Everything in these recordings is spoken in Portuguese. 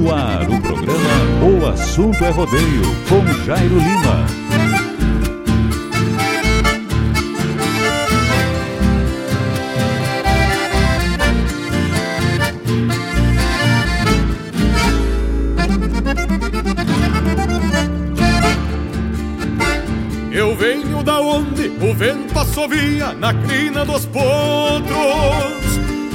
No ar, o programa O Assunto é Rodeio, com Jairo Lima. Eu venho da onde o vento assovia na crina dos potros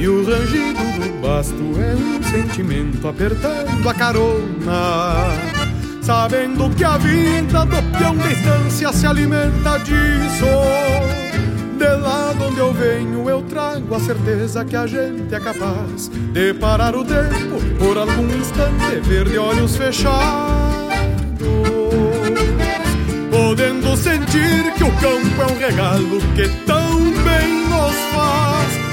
E o rangido do basto é um sentimento apertando a carona. Sabendo que a vida do peão de estância se alimenta disso. De lá de onde eu venho, eu trago a certeza que a gente é capaz de parar o tempo por algum instante, ver de olhos fechados. Podendo sentir que o campo é um regalo que tão bem nos faz,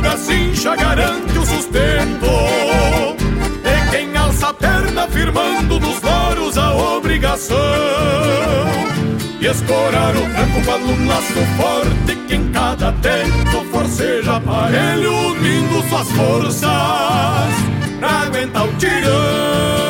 da cincha garante o sustento de quem alça a perna firmando nos loros a obrigação. E escorar o tranco quando um laço forte que em cada tempo forceja aparelho unindo suas forças pra aguentar o tirão.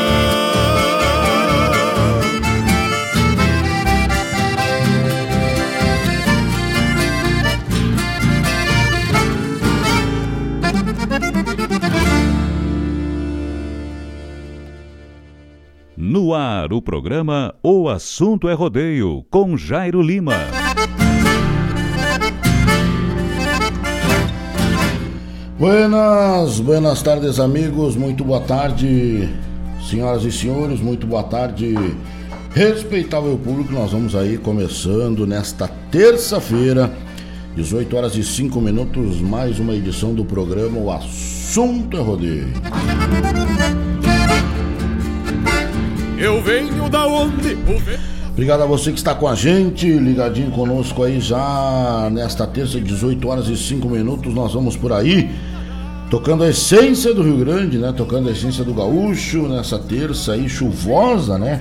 Ar o programa O Assunto é Rodeio, com Jairo Lima. Buenas, buenas tardes, amigos. Muito boa tarde, senhoras e senhores. Muito boa tarde, respeitável público. Nós vamos aí começando nesta terça-feira, 18 horas e 5 minutos, mais uma edição do programa O Assunto é Rodeio. Eu venho da onde? Obrigado a você que está com a gente, ligadinho conosco aí já nesta terça, 18 horas e 5 minutos. Nós vamos por aí tocando a essência do Rio Grande, né? Tocando a essência do gaúcho nessa terça aí chuvosa, né?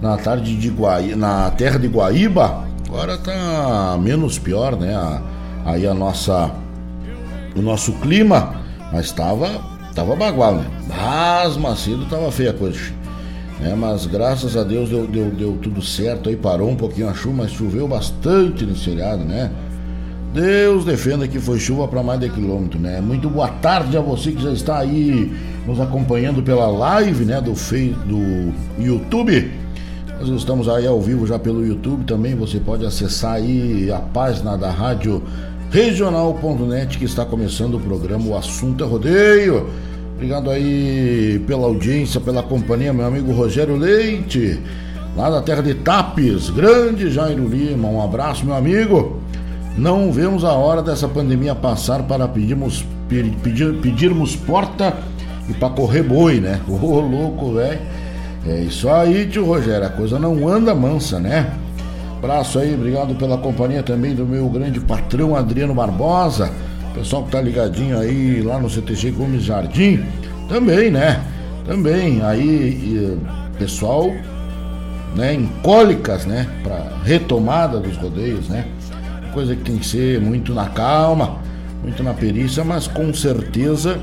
Na tarde de Guaí, na terra de Guaíba. Agora tá menos pior, né? Aí a nossa o nosso clima, mas tava tava bagual, né? Mas Macedo tava feia a coisa. É, mas graças a Deus deu, deu, deu tudo certo aí, parou um pouquinho a chuva, mas choveu bastante nesse feriado, né? Deus defenda que foi chuva para mais de quilômetro, né? Muito boa tarde a você que já está aí nos acompanhando pela live, né, do Face, do YouTube. Nós estamos aí ao vivo já pelo YouTube também, você pode acessar aí a página da rádio regional.net que está começando o programa O Assunto é Rodeio. Obrigado aí pela audiência, pela companhia, meu amigo Rogério Leite, lá da terra de Tapes, grande Jairo Lima. Um abraço, meu amigo. Não vemos a hora dessa pandemia passar para pedirmos, pedir, pedirmos porta e para correr boi, né? Ô oh, louco, velho. É isso aí, tio Rogério. A coisa não anda mansa, né? Abraço aí, obrigado pela companhia também do meu grande patrão Adriano Barbosa. Pessoal que tá ligadinho aí lá no CTG Gomes Jardim. Também, né? Também. Aí, pessoal, né, em cólicas, né? Pra retomada dos rodeios, né? coisa que tem que ser muito na calma, muito na perícia, mas com certeza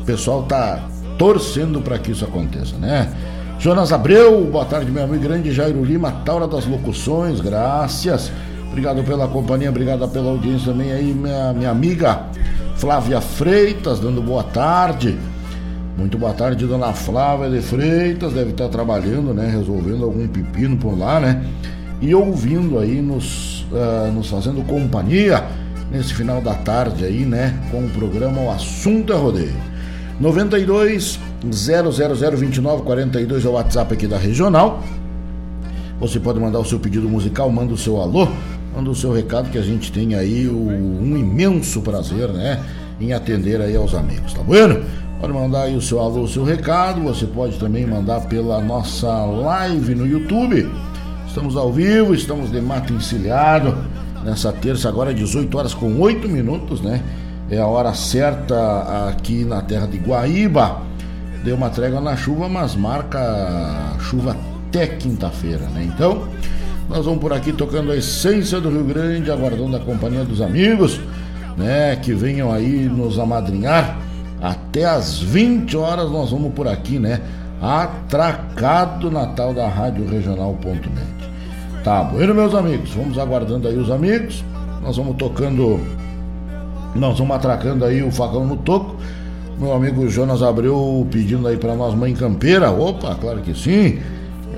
o pessoal tá torcendo para que isso aconteça, né? Jonas Abreu, boa tarde, meu amigo grande Jairo Lima, Taura das Locuções, graças. Obrigado pela companhia, obrigado pela audiência também aí, minha, minha amiga Flávia Freitas, dando boa tarde. Muito boa tarde, dona Flávia de Freitas, deve estar trabalhando, né? Resolvendo algum pepino por lá, né? E ouvindo aí nos uh, nos fazendo companhia nesse final da tarde aí, né? Com o programa O Assunto é Rodeio. 92 00029 42 é o WhatsApp aqui da Regional. Você pode mandar o seu pedido musical, manda o seu alô, manda o seu recado que a gente tem aí o, um imenso prazer, né? Em atender aí aos amigos, tá bueno? Pode mandar aí o seu alô, o seu recado. Você pode também mandar pela nossa live no YouTube Estamos ao vivo, estamos de mato encilhado nessa terça, agora 18 horas com 8 minutos, né? É a hora certa aqui na terra de Guaíba. Deu uma trégua na chuva, mas marca chuva até quinta-feira, né? Então, nós vamos por aqui tocando a essência do Rio Grande, aguardando a companhia dos amigos, né? Que venham aí nos amadrinhar. Até às 20 horas nós vamos por aqui, né? Atracado Natal da Rádio Regional.net. Tá bueno, meus amigos. Vamos aguardando aí os amigos. Nós vamos tocando. Nós vamos atracando aí o facão no toco. Meu amigo Jonas Abreu pedindo aí para nós Mãe Campeira. Opa, claro que sim.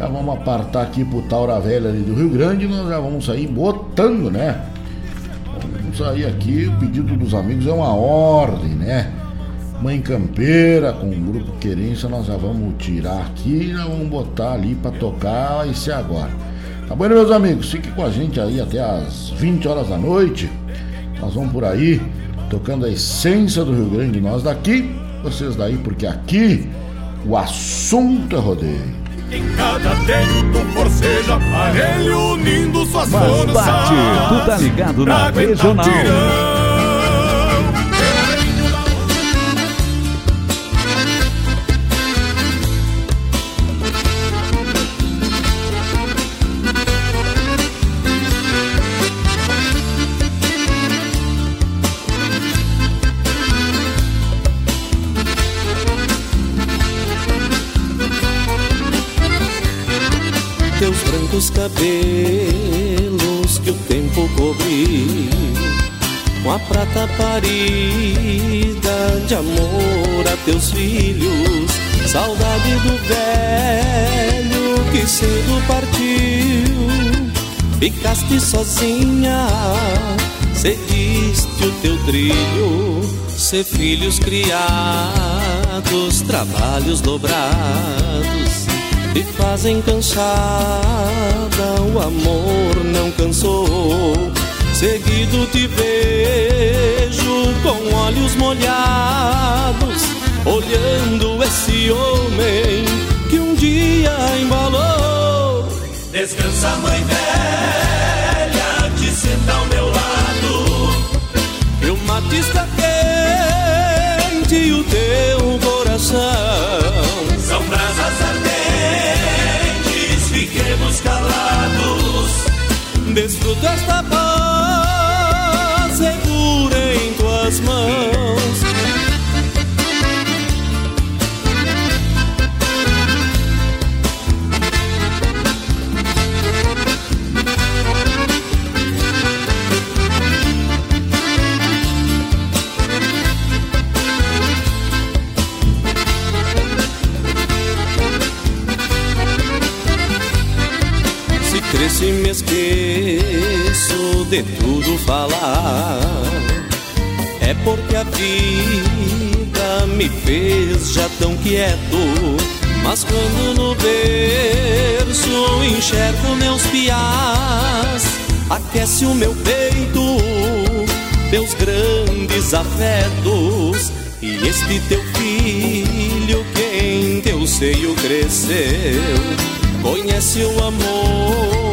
Já vamos apartar aqui pro Taura Velha ali do Rio Grande. Nós já vamos sair botando, né? Vamos sair aqui. O pedido dos amigos é uma ordem, né? Mãe Campeira com o grupo Querência. Nós já vamos tirar aqui e já vamos botar ali para tocar. Ser agora. Tá bom, meus amigos? Fique com a gente aí até as 20 horas da noite. Nós vamos por aí tocando a essência do Rio Grande, nós daqui, vocês daí, porque aqui o assunto é rodeio. Em cada tempo forceja aparelho unindo suas Mas forças. bate, tu tá ligado na regional. Cabelos que o tempo cobriu com a prata parida de amor a teus filhos, saudade do velho que cedo partiu, ficaste sozinha, seguiste o teu trilho, ser filhos criados, trabalhos dobrados, te fazem cansada, o amor não cansou. Seguido te vejo com olhos molhados, olhando esse homem que um dia embalou. Descansa, mãe velha, te senta ao meu lado. E o mate está quente e o teu calados. Desfruta esta paz se me esqueço de tudo falar. É porque a vida me fez já tão quieto Mas quando no berço enxergo meus piás Aquece o meu peito, meus grandes afetos E este teu filho que em teu seio cresceu. Conhece o amor,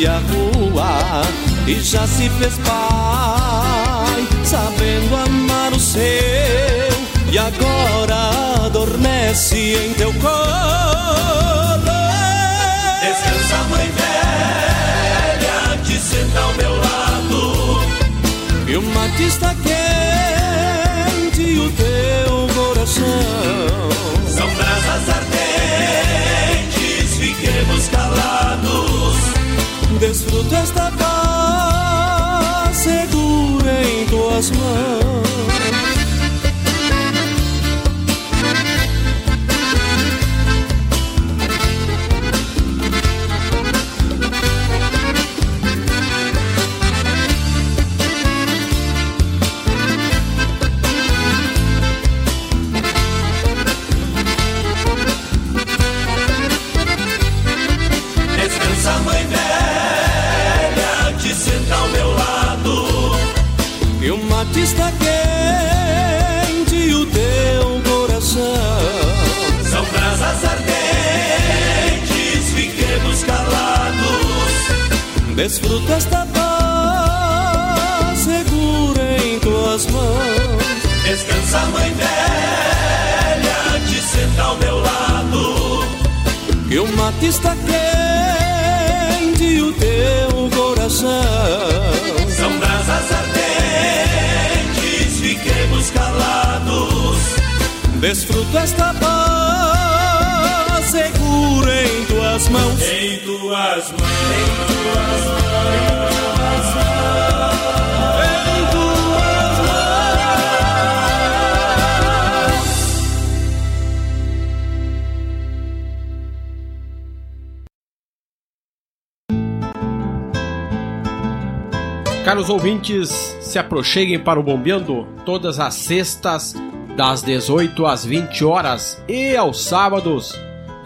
e a rua E já se fez pai, sabendo amar o seu E agora adormece em teu colo. Descansa, mãe velha, te senta ao meu lado E o mate está quente e o teu coração Desfruta esta paz segura em tuas mãos Desfruta esta paz segura em tuas mãos. Descansa, mãe velha, te senta ao meu lado. Que o mate está quente e o teu coração. São brasas ardentes, fiquemos calados. Desfruta esta paz segura em tuas mãos. Em tuas mãos. Em tuas mãos Caros ouvintes, se aproxeguem para o Bombeando todas as sextas, das 18 às 20 horas e aos sábados,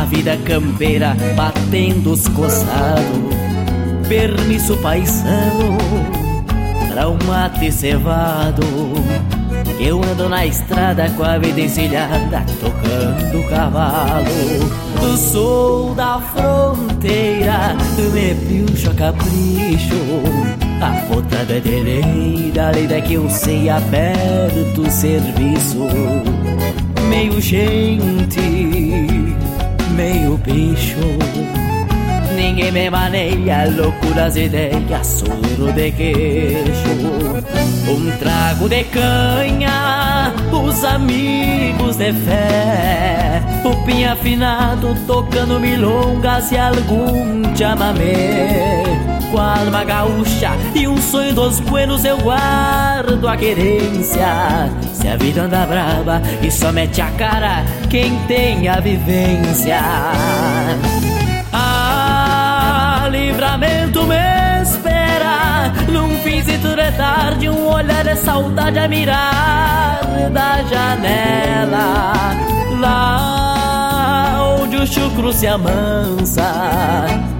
a vida campeira batendo os coçados Permisso paisano pra um mate cevado Eu ando na estrada com a vida encilhada, tocando cavalo. Sou da fronteira, me pilcho a capricho. A botada é deleira, lei que eu sei, aberto o serviço. Meio gente, meio bicho. Ninguém me maneia, loucuras ideias, soro de queixo. Um trago de canha, os amigos de fé. O pinho afinado tocando milongas e algum chamamé. Com a alma gaúcha e um sonho dos buenos eu guardo a querência. Se a vida anda brava e só mete a cara quem tem a vivência. Livramento me espera. Num finzito de tarde, um olhar de saudade a mirar da janela. Lá onde o chucro se amansa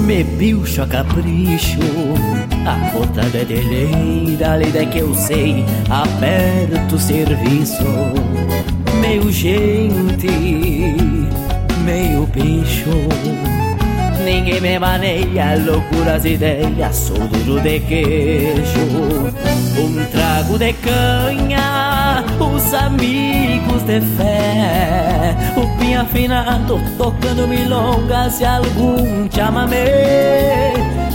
Me pilcho a capricho. A botada é deleira, lida que eu sei, aperto o serviço. Meio gente, meio bicho. Ninguém me maneia, loucuras ideias, sou duro de queixo. Um trago de canha, os amigos de fé. O pinho afinado, tocando milongas e algum chamamé.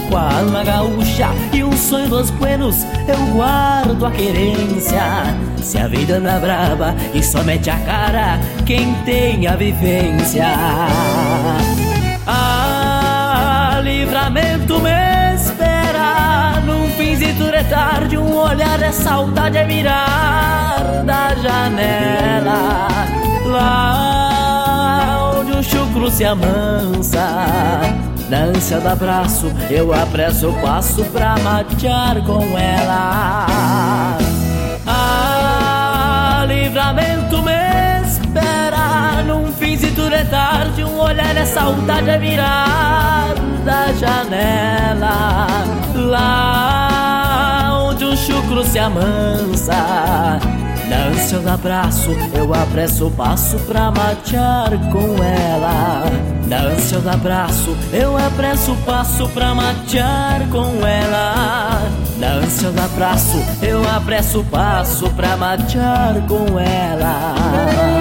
Com a alma gaúcha e um sonho dos buenos, eu guardo a querência. Se a vida anda brava e só mete a cara quem tem a vivência. Ah, livramento me espera Num tarde Um olhar de saudade é mirar Da janela. Lá onde o chucro se amansa Na ânsia do abraço Eu apresso o passo pra matear com ela. Ah, livramento me espera Num finzito de tarde Um olhar de saudade é mirar Da janela. Lá chucro se amansa na ânsia do abraço, eu apresso o passo pra matear com ela. Na ânsia do abraço, eu apresso o passo pra matear com ela. Na ânsia do abraço, eu apresso o passo pra matear com ela.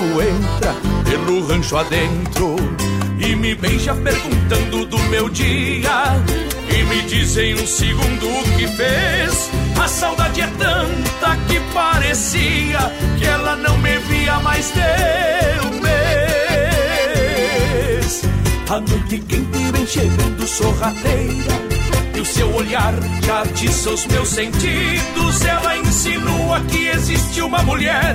entra pelo rancho adentro e me beija perguntando do meu dia e me diz em um segundo o que fez. A saudade é tanta que parecia que ela não me via mais de um mês. A noite quente vem chegando sorrateira o seu olhar já atiça os meus sentidos. Ela insinua que existe uma mulher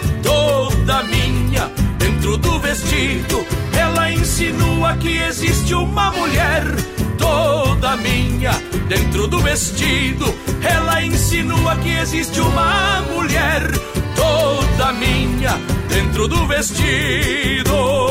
toda minha dentro do vestido. Ela insinua que existe uma mulher toda minha dentro do vestido. Ela insinua que existe uma mulher toda minha dentro do vestido.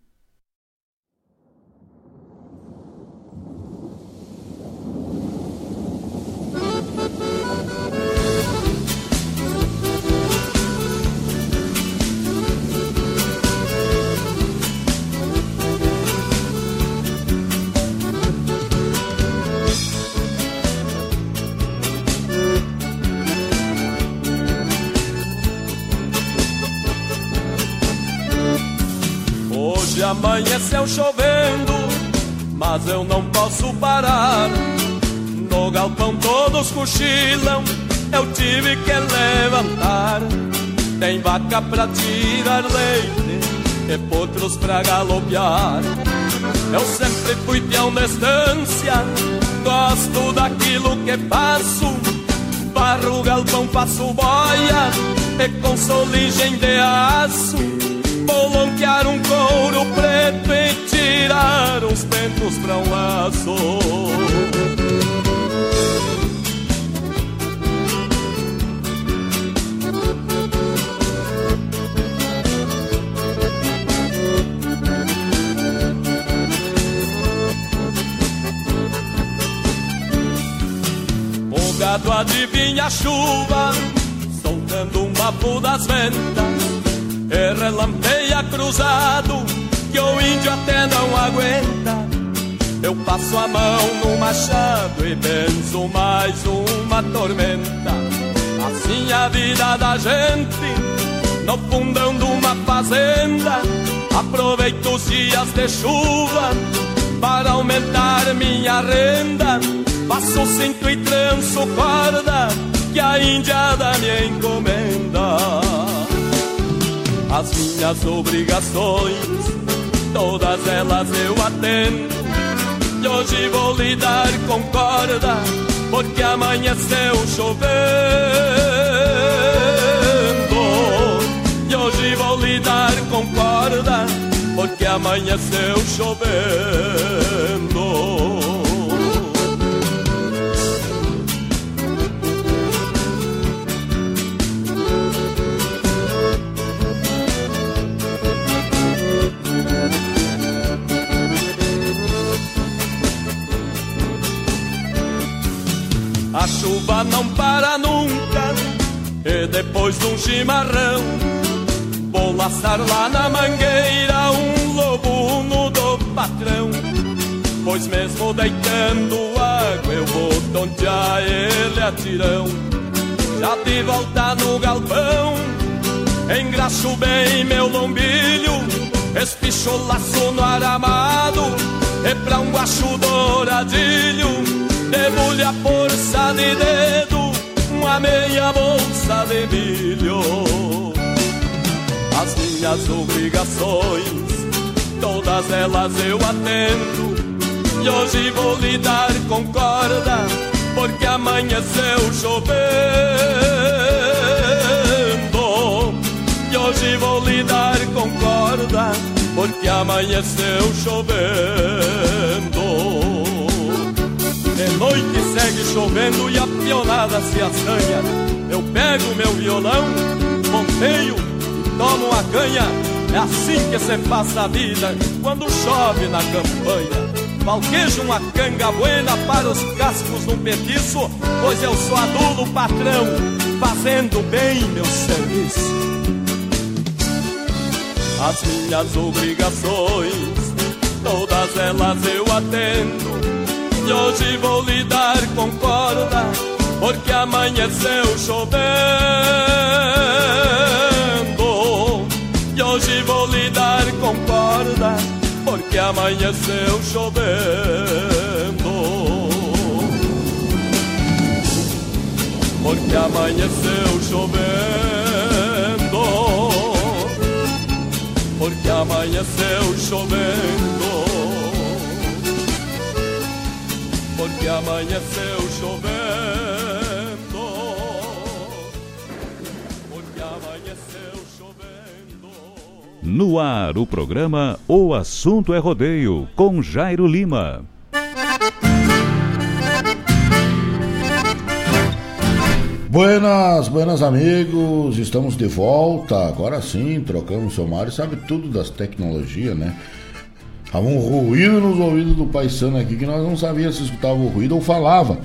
amanheceu chovendo, mas eu não posso parar. No galpão todos cochilam, eu tive que levantar. Tem vaca pra tirar leite e potros pra galopear. Eu sempre fui peão de estância, gosto daquilo que faço. Barro galpão, faço boia e com soligem de aço Bolonquear um couro preto e tirar os pentos pra um laço. O gado adivinha a chuva Soltando um papo das ventas e relampeia cruzado, que o índio até não aguenta. Eu passo a mão no machado e benzo mais uma tormenta. Assim a vida da gente, no fundão de uma fazenda. Aproveito os dias de chuva para aumentar minha renda. Passo cinto e tranço corda que a indiada me encomenda. As minhas obrigações, todas elas eu atendo. E hoje vou lidar com corda, porque amanheceu chovendo. E hoje vou lidar com corda, porque amanheceu chovendo. A chuva não para nunca E depois de um chimarrão Vou laçar lá na mangueira Um lobo no do patrão. Pois mesmo deitando água Eu vou tontear ele a Já de volta no galpão Engraxo bem meu lombilho Espicho laço no aramado E pra um guacho douradilho Debulha a força de dedo Uma meia bolsa de milho. As minhas obrigações Todas elas eu atendo. E hoje vou lidar com corda Porque amanheceu chovendo. E hoje vou lidar com corda Porque amanheceu chovendo de noite segue chovendo e a pionada se assanha. Eu pego meu violão, monteio, tomo uma canha. É assim que se passa a vida quando chove na campanha. Valquejo uma canga buena para os cascos um petiço, pois eu sou adulo patrão, fazendo bem meu serviço. As minhas obrigações, todas elas eu atendo e hoje vou lidar com corda, porque amanheceu chovendo. E hoje vou lidar com corda, porque amanheceu chovendo. Porque amanheceu chovendo. Porque amanheceu chovendo. Porque amanheceu chovendo. Porque amanheceu chovendo. No ar, o programa O Assunto é Rodeio, com Jairo Lima. Buenas, buenas amigos, estamos de volta. Agora sim, trocamos o Mário, sabe tudo das tecnologias, né? Tava um ruído nos ouvidos do paisano aqui que nós não sabíamos se escutava o ruído ou falava.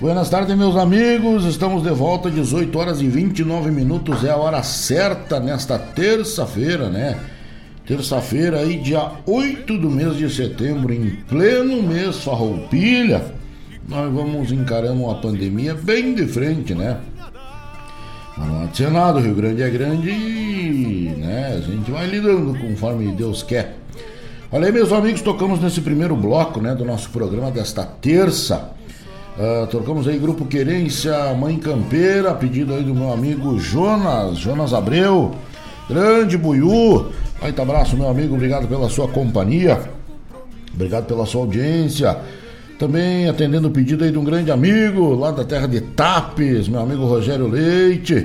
Buenas tardes, meus amigos. Estamos de volta, 18 horas e 29 minutos. É a hora certa nesta terça-feira, né? Terça-feira aí, dia 8 do mês de setembro, em pleno mês farroupilha. Nós vamos encarando a pandemia bem de frente, né? Mas não há nada, o Rio Grande é grande e né, a gente vai lidando conforme Deus quer. Olha aí, meus amigos, tocamos nesse primeiro bloco né, do nosso programa desta terça. Uh, tocamos aí Grupo Querência Mãe Campeira, pedido aí do meu amigo Jonas, Jonas Abreu, grande Buiú. Baita abraço, meu amigo, obrigado pela sua companhia, obrigado pela sua audiência. Também atendendo o pedido aí de um grande amigo lá da terra de Tapes, meu amigo Rogério Leite,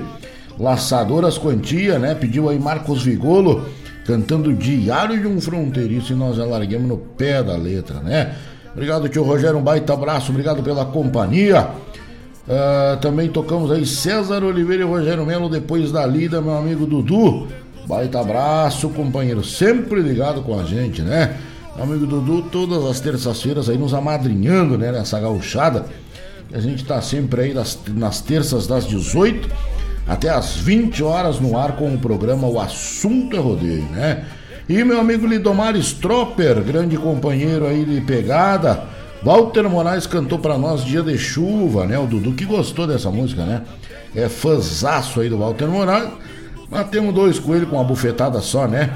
Laçadoras Quantia, né? Pediu aí Marcos Vigolo cantando Diário de um Fronteiriço e nós já larguemos no pé da letra, né? Obrigado, tio Rogério, um baita abraço, obrigado pela companhia. Uh, também tocamos aí César Oliveira e Rogério Melo depois da lida, meu amigo Dudu. Baita abraço, companheiro, sempre ligado com a gente, né? Meu amigo Dudu, todas as terças-feiras aí nos amadrinhando, né? Nessa gauchada. A gente está sempre aí nas, nas terças das 18 até as 20 horas no ar com o programa O Assunto é Rodeio, né? E meu amigo Lidomar Stropper, grande companheiro aí de pegada. Walter Moraes cantou para nós Dia de Chuva, né? O Dudu que gostou dessa música, né? É fãzaço aí do Walter Moraes. Mas temos dois coelhos com uma bufetada só, né?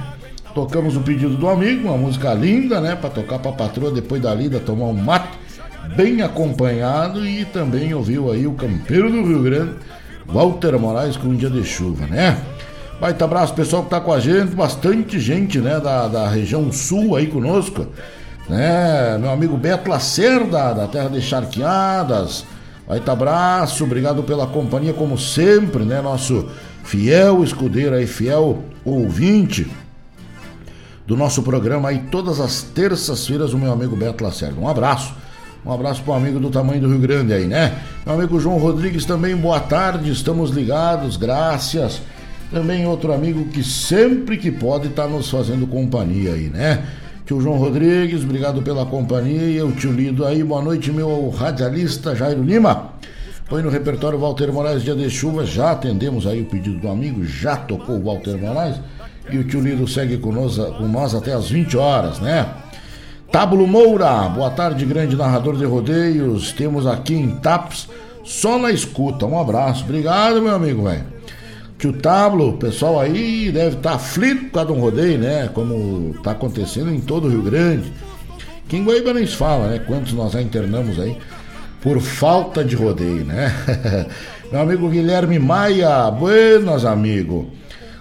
Tocamos o pedido do amigo, uma música linda, né? Pra tocar pra patroa depois da lida, tomar um mate, bem acompanhado. E também ouviu aí o campeiro do Rio Grande, Walter Moraes, com um dia de chuva, né? Baita abraço, pessoal que tá com a gente, bastante gente, né? Da, da região sul aí conosco, né? Meu amigo Beto Lacerda, da terra de Charqueadas. Baita abraço, obrigado pela companhia, como sempre, né? Nosso fiel escudeiro aí, fiel ouvinte do nosso programa aí todas as terças-feiras, o meu amigo Beto Lacerda. Um abraço. Um abraço para o amigo do tamanho do Rio Grande aí, né? Meu amigo João Rodrigues também, boa tarde, estamos ligados, graças. Também outro amigo que sempre que pode está nos fazendo companhia aí, né? Tio João Rodrigues, obrigado pela companhia. Eu tio Lido aí, boa noite, meu radialista Jairo Lima. Põe no repertório Walter Moraes, dia de chuva. Já atendemos aí o pedido do amigo, já tocou o Walter Moraes. E o tio Lido segue nós, com nós até as 20 horas, né? Tábulo Moura, boa tarde, grande narrador de rodeios. Temos aqui em Taps, só na escuta. Um abraço, obrigado, meu amigo, velho. Tio Tábulo, pessoal aí deve estar tá aflito por causa de um rodeio, né? Como tá acontecendo em todo o Rio Grande. Quem em Guaíba nem se fala, né? Quantos nós já internamos aí por falta de rodeio, né? meu amigo Guilherme Maia, buenas, amigo.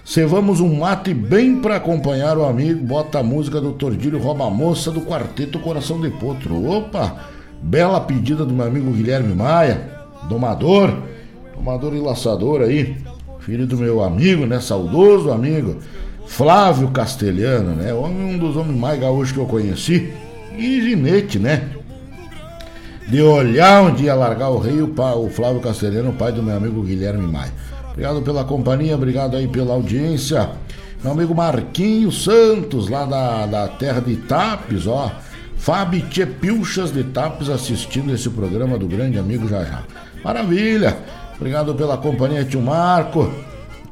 Cevamos um mate bem para acompanhar o amigo. Bota a música do Tordilho Rouba Moça do Quarteto Coração de Potro. Opa! Bela pedida do meu amigo Guilherme Maia, domador, domador e laçador aí, filho do meu amigo, né? Saudoso amigo Flávio Castelhano, né? Um dos homens mais gaúchos que eu conheci. E ginete, né? De olhar onde ia largar o rei, o Flávio Castelhano, o pai do meu amigo Guilherme Maia. Obrigado pela companhia, obrigado aí pela audiência. Meu amigo Marquinhos Santos, lá da, da terra de Itapes, ó. Fábio Tchepilchas de Itapes assistindo esse programa do grande amigo Jajá. Maravilha! Obrigado pela companhia, tio Marco.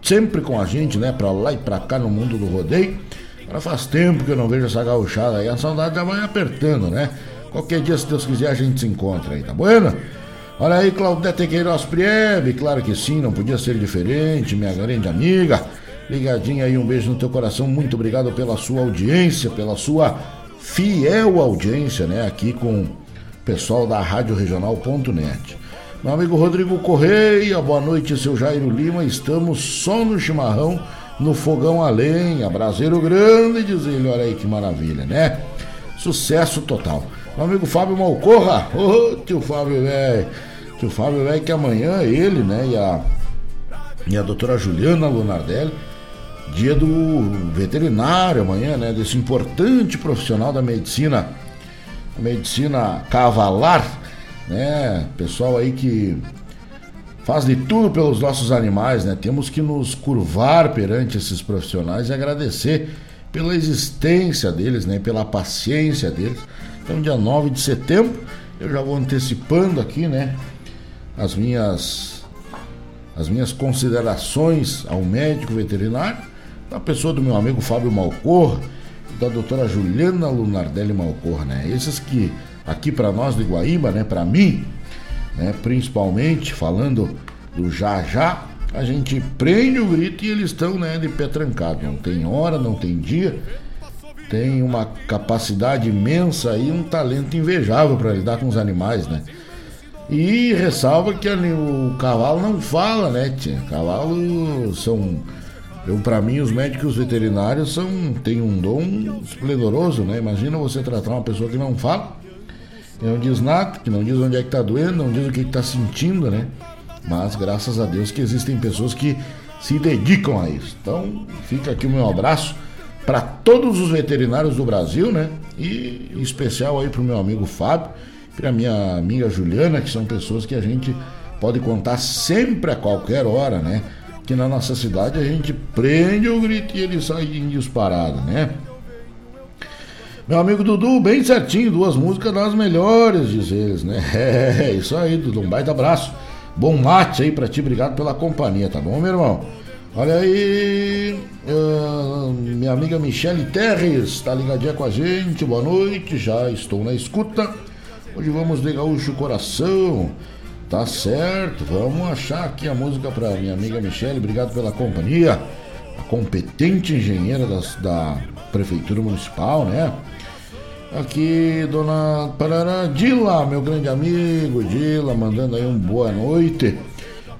Sempre com a gente, né? Pra lá e pra cá no mundo do rodeio. Agora faz tempo que eu não vejo essa gauchada aí. A saudade já vai apertando, né? Qualquer dia, se Deus quiser, a gente se encontra aí, tá bueno? Olha aí, Claudete Queiroz Priebe, claro que sim, não podia ser diferente, minha grande amiga. Ligadinha aí, um beijo no teu coração, muito obrigado pela sua audiência, pela sua fiel audiência, né, aqui com o pessoal da Rádio Regional.net. Meu amigo Rodrigo Correia, boa noite, seu Jairo Lima, estamos só no chimarrão, no fogão a lenha, braseiro grande, diz ele, olha aí que maravilha, né? Sucesso total. Meu amigo Fábio Malcorra, ô oh, tio Fábio, velho que o Fábio é que amanhã ele, né, e a, e a doutora Juliana Lunardelli, dia do veterinário amanhã, né, desse importante profissional da medicina, medicina cavalar, né, pessoal aí que faz de tudo pelos nossos animais, né, temos que nos curvar perante esses profissionais e agradecer pela existência deles, né, pela paciência deles. Então, dia 9 de setembro, eu já vou antecipando aqui, né, as minhas as minhas considerações ao médico veterinário, da pessoa do meu amigo Fábio Malcor, da doutora Juliana Lunardelli Malcor, né? Esses que aqui para nós do Iguaíba, né, para mim, né, principalmente falando do já já, a gente prende o grito e eles estão, né, de pé trancado. Não tem hora, não tem dia. Tem uma capacidade imensa e um talento invejável para lidar com os animais, né? E ressalva que o cavalo não fala, né, tia? Cavalo são. Eu, para mim, os médicos veterinários são, têm um dom esplendoroso, né? Imagina você tratar uma pessoa que não fala, que não diz nada, que não diz onde é que tá doendo, não diz o que está sentindo, né? Mas graças a Deus que existem pessoas que se dedicam a isso. Então, fica aqui o meu abraço para todos os veterinários do Brasil, né? E em especial aí para o meu amigo Fábio para minha amiga Juliana, que são pessoas que a gente pode contar sempre a qualquer hora, né? Que na nossa cidade a gente prende o grito e ele sai em disparada, né? Meu amigo Dudu, bem certinho, duas músicas das melhores, diz eles, né? É, isso aí, Dudu, um baita abraço. Bom mate aí pra ti, obrigado pela companhia, tá bom, meu irmão? Olha aí, uh, minha amiga Michele Terres, tá ligadinha com a gente, boa noite, já estou na escuta. Hoje vamos de Gaúcho Coração, tá certo, vamos achar aqui a música pra minha amiga Michele, obrigado pela companhia. A competente engenheira da Prefeitura Municipal, né? Aqui, dona Parará, Dila, meu grande amigo, Dila, mandando aí um boa noite.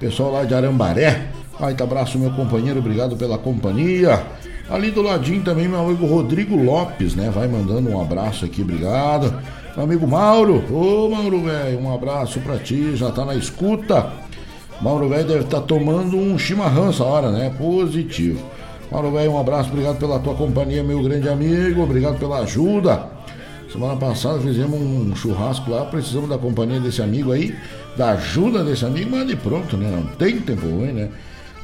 Pessoal lá de Arambaré, Baita abraço, meu companheiro, obrigado pela companhia. Ali do ladinho também, meu amigo Rodrigo Lopes, né? Vai mandando um abraço aqui, obrigado. Meu amigo Mauro, ô Mauro, velho, um abraço pra ti, já tá na escuta. Mauro, velho, deve estar tá tomando um chimarrão essa hora, né? Positivo. Mauro, velho, um abraço, obrigado pela tua companhia, meu grande amigo, obrigado pela ajuda. Semana passada fizemos um churrasco lá, precisamos da companhia desse amigo aí, da ajuda desse amigo, mas de pronto, né? Não tem tempo ruim, né?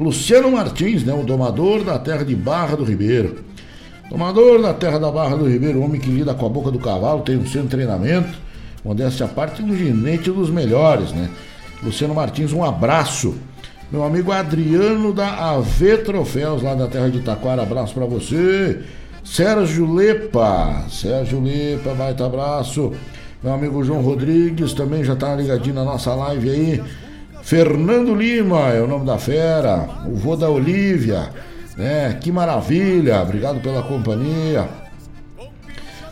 Luciano Martins, né? O domador da terra de Barra do Ribeiro. Domador da terra da Barra do Ribeiro, homem que lida com a boca do cavalo, tem um centro treinamento. Modéstia à parte, um ginete dos melhores, né? Luciano Martins, um abraço. Meu amigo Adriano da AV Troféus, lá da terra de Taquara, abraço para você. Sérgio Lepa, Sérgio Lepa, baita abraço. Meu amigo João Rodrigues também já tá ligadinho na nossa live aí. Fernando Lima é o nome da fera, o vô da Olívia, né? Que maravilha, obrigado pela companhia.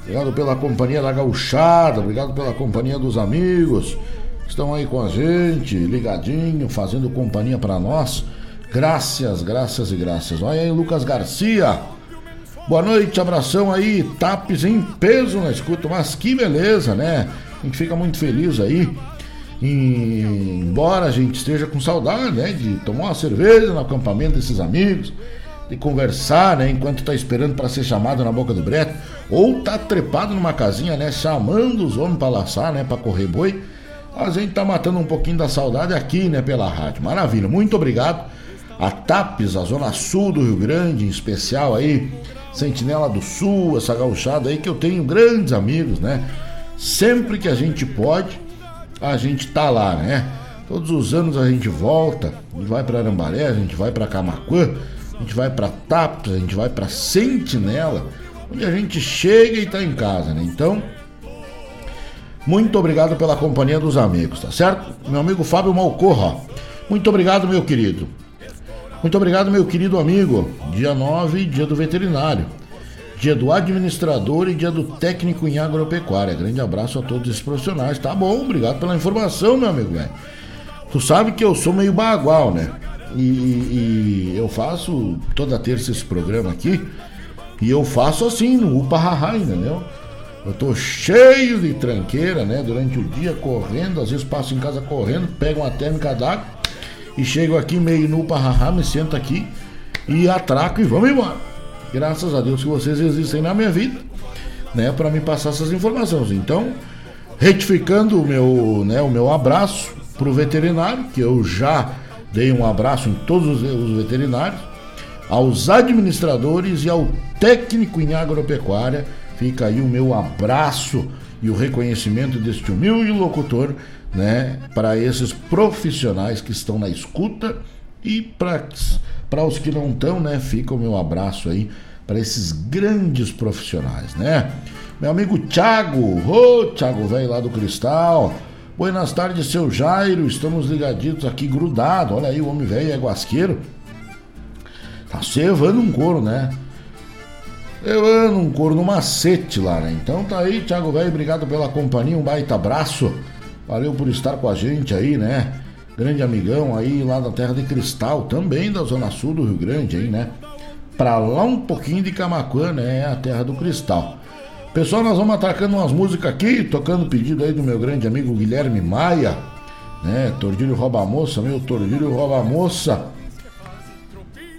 Obrigado pela companhia da gauchada, obrigado pela companhia dos amigos. Estão aí com a gente, ligadinho, fazendo companhia para nós. Graças, graças e graças. Olha aí, Lucas Garcia. Boa noite, abração aí, tapes em peso na escuta, mas que beleza, né? A gente fica muito feliz aí e, embora a gente esteja com saudade, né, de tomar uma cerveja no acampamento desses amigos, de conversar, né, enquanto está esperando para ser chamado na boca do brete, ou tá trepado numa casinha, né, chamando os homens para laçar, né, para correr boi, a gente tá matando um pouquinho da saudade aqui, né, pela rádio. Maravilha, muito obrigado. A TAPES, a Zona Sul do Rio Grande, em especial aí, Sentinela do Sul, essa gauchada aí que eu tenho grandes amigos, né? Sempre que a gente pode, a gente tá lá, né? Todos os anos a gente volta, vai para Arambaré, a gente vai para Camacuã, a gente vai para Tapes, a gente vai para Sentinela, onde a gente chega e tá em casa, né? Então, muito obrigado pela companhia dos amigos, tá certo? Meu amigo Fábio Malcorra, muito obrigado, meu querido. Muito obrigado, meu querido amigo. Dia 9, dia do veterinário dia do administrador e dia do técnico em agropecuária. Grande abraço a todos esses profissionais. Tá bom, obrigado pela informação, meu amigo velho. Tu sabe que eu sou meio bagual, né? E, e, eu faço toda terça esse programa aqui. E eu faço assim, no Upa Haha, entendeu? Eu tô cheio de tranqueira, né? Durante o dia, correndo, às vezes passo em casa correndo, pego uma térmica d'água e chego aqui meio no Upa Haha, me sento aqui e atraco e vamos embora. Graças a Deus que vocês existem na minha vida, né, para me passar essas informações. Então, retificando o meu, né, o meu abraço para o veterinário, que eu já dei um abraço em todos os veterinários, aos administradores e ao técnico em agropecuária. Fica aí o meu abraço e o reconhecimento deste humilde locutor, né, para esses profissionais que estão na escuta e para os que não estão, né, fica o meu abraço aí para esses grandes profissionais, né? Meu amigo Thiago, ô oh, Thiago velho lá do Cristal. Buenas tardes, seu Jairo. Estamos ligaditos aqui grudado. Olha aí, o homem velho é guasqueiro. Tá cevando um couro, né? Levando um couro no macete lá, né? Então tá aí, Thiago velho, obrigado pela companhia, um baita abraço. Valeu por estar com a gente aí, né? grande amigão aí lá da Terra de Cristal, também da Zona Sul do Rio Grande aí, né? Pra lá um pouquinho de Camacuã, né? A Terra do Cristal. Pessoal, nós vamos atacando umas músicas aqui, tocando pedido aí do meu grande amigo Guilherme Maia, né? Tordilho Rouba Moça, meu Tordilho Rouba Moça.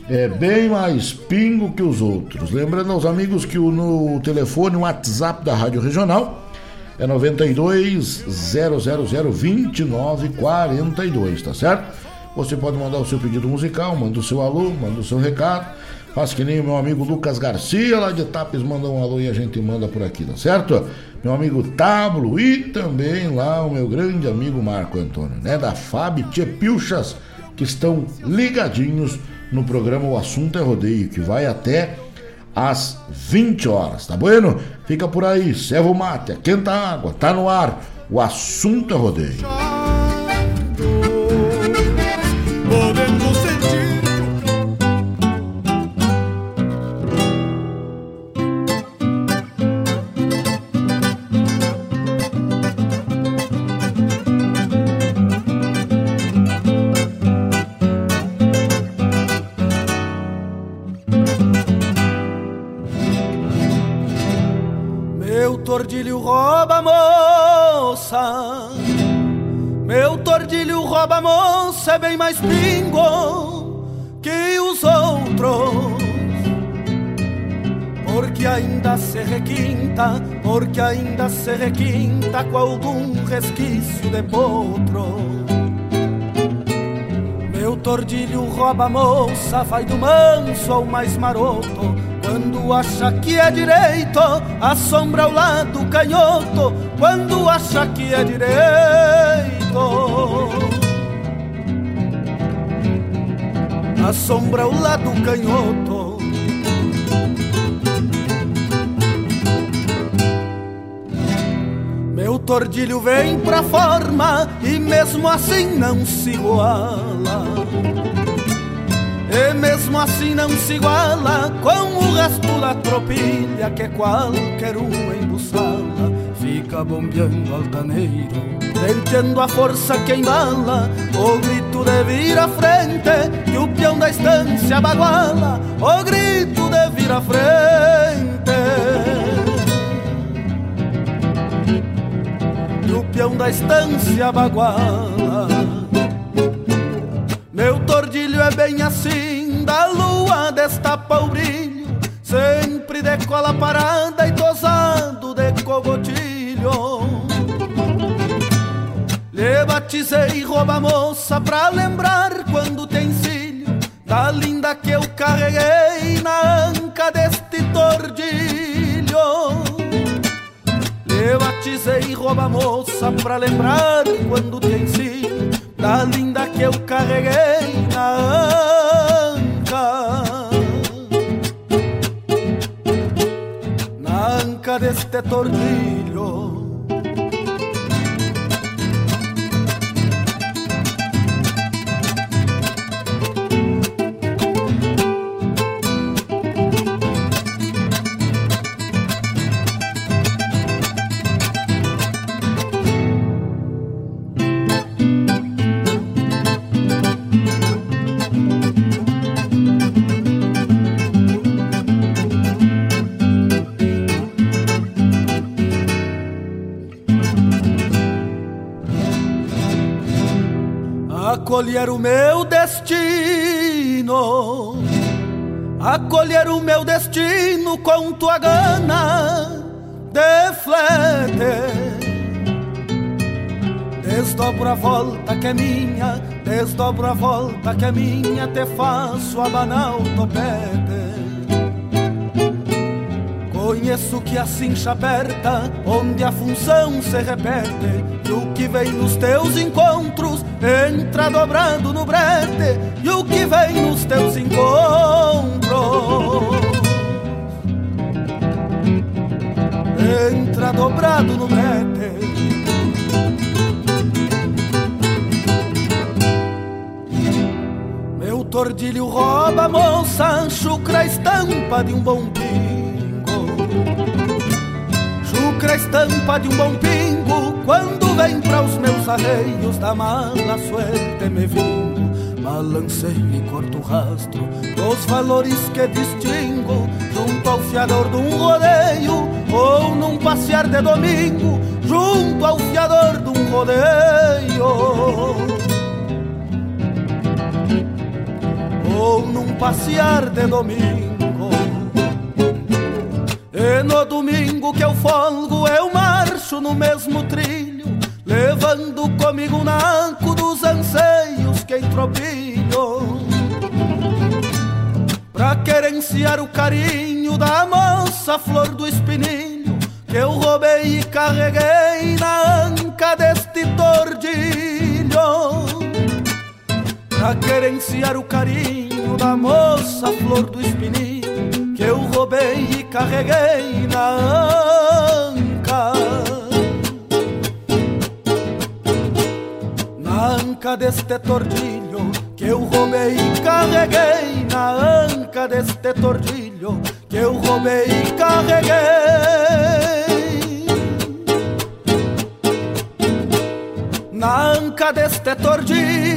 É bem mais pingo que os outros. Lembrando aos amigos que o, no telefone, o WhatsApp da Rádio Regional é 92 000 2942, tá certo? Você pode mandar o seu pedido musical, manda o seu alô, manda o seu recado. Faz que nem o meu amigo Lucas Garcia, lá de Tapes, manda um alô e a gente manda por aqui, tá certo? Meu amigo Tablo e também lá o meu grande amigo Marco Antônio, né? Da Fab Tchepilchas, que estão ligadinhos no programa O Assunto é Rodeio, que vai até às 20 horas, tá bueno? Fica por aí, serva o mate, quenta a água, tá no ar. O assunto é rodeio. Rouba moça é bem mais pingo que os outros. Porque ainda se requinta, porque ainda se requinta com algum resquício de potro. Meu tordilho rouba moça, vai do manso ao mais maroto. Quando acha que é direito, assombra ao lado canhoto. Quando acha que é direito. assombra o lado canhoto. Meu tordilho vem pra forma e mesmo assim não se iguala. E mesmo assim não se iguala com o resto da tropilha que qualquer um embuçala fica bombeando altaneiro. Sentindo a força que embala O grito de vir à frente Que o peão da estância baguala O grito de vir à frente. Que o peão da estância baguala Meu tordilho é bem assim Da lua destapa o brilho Sempre decola parada e tosado de cogotilho. Lhe batizei rouba moça pra lembrar quando tem filho Da linda que eu carreguei na anca deste tordilho. Lhe batizei rouba moça pra lembrar quando tem filho Da linda que eu carreguei na anca. Na anca deste tordilho acolher o meu destino, acolher o meu destino com tua gana de flete. Desdobro a volta que é minha, desdobro a volta que é minha, te faço abanar o topete. Conheço que a cincha aperta, onde a função se repete, e o que vem nos teus encontros entra dobrado no brete, e o que vem nos teus encontros entra dobrado no brete. Meu tordilho rouba moça, chucra a estampa de um bom pingo. Chucra a estampa de um bom pingo quando vem para os meus arreios da mala suerte me vindo Balancei e corto o rastro dos valores que distingo Junto ao fiador de um rodeio ou num passear de domingo Junto ao fiador de um rodeio. Ou num passear de domingo. E no domingo que eu folgo eu marcho no mesmo trilho levando comigo o naco dos anseios que entropilho. Pra querenciar o carinho da moça flor do espinilho Que eu roubei e carreguei na anca deste tordilho Pra querenciar o carinho da moça flor do espinilho Que eu roubei e carreguei na anca anca deste tordilho que eu roubei e carreguei. Na anca deste tordilho que eu roubei e carreguei. Na anca deste tordilho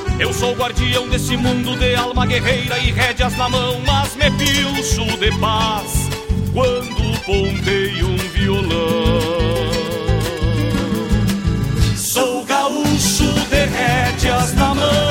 Eu sou guardião desse mundo de alma guerreira e rédeas na mão, mas me pilcho de paz quando ponteio um violão. Sou gaúcho de rédeas na mão,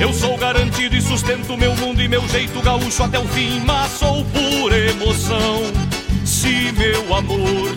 Eu sou garantido e sustento meu mundo e meu jeito gaúcho até o fim, mas sou por emoção. Se meu amor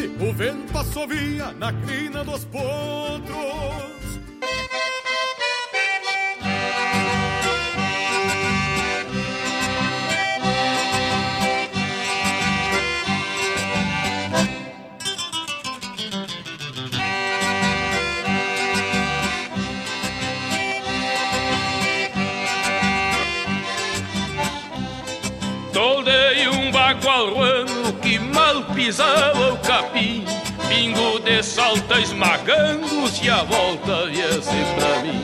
o vento assovia na crina dos potros. Toldei um bagual pisava o capim Pingo de salta esmagando-se a volta viesse pra mim.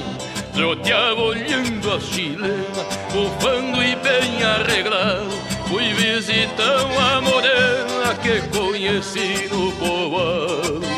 Troteava olhando a chilena, bufando e bem arreglado. Fui visitar uma morena que conheci no povoado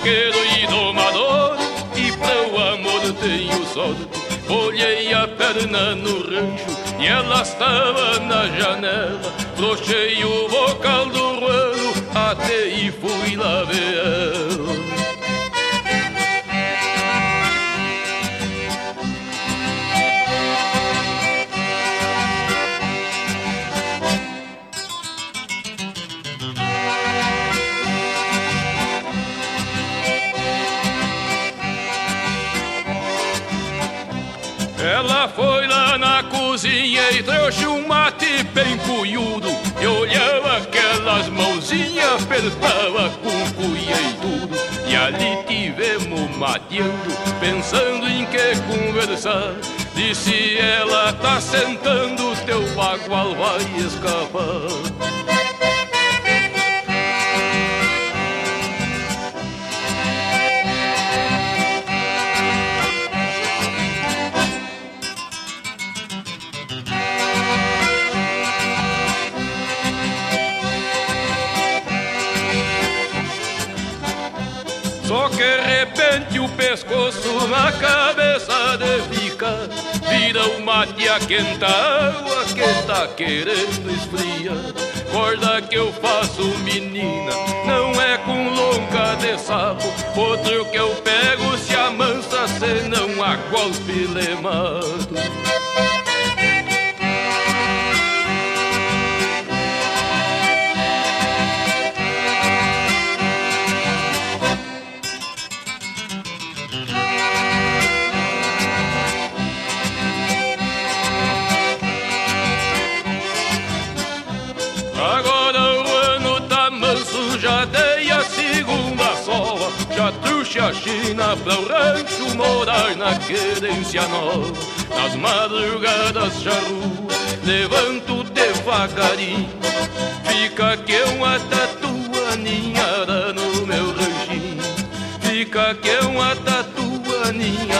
Sou guasqueiro e domador E pra o amor tenho sorte Olhei a perna no rancho E ela estava na janela Flochei o bocal do ruano Até e fui lá ver Ela trouxe um mate bem cunhudo E olhava aquelas mãozinhas, apertava com cuia e tudo. E ali tivemos mateando, pensando em que conversar. Disse ela, tá sentando, teu bagual vai escapar que repente o pescoço na cabeça de fica Vira mate a quenta água que tá querendo esfriar Corda que eu faço menina Não é com longa de sapo. Outro que eu pego se amansa Senão a golpe le China pra o rancho morar na querência nova Nas madrugadas charrua, levanto devagarinho. Fica que uma tatua ninhada no meu ranchinho Fica que uma tatua ninhada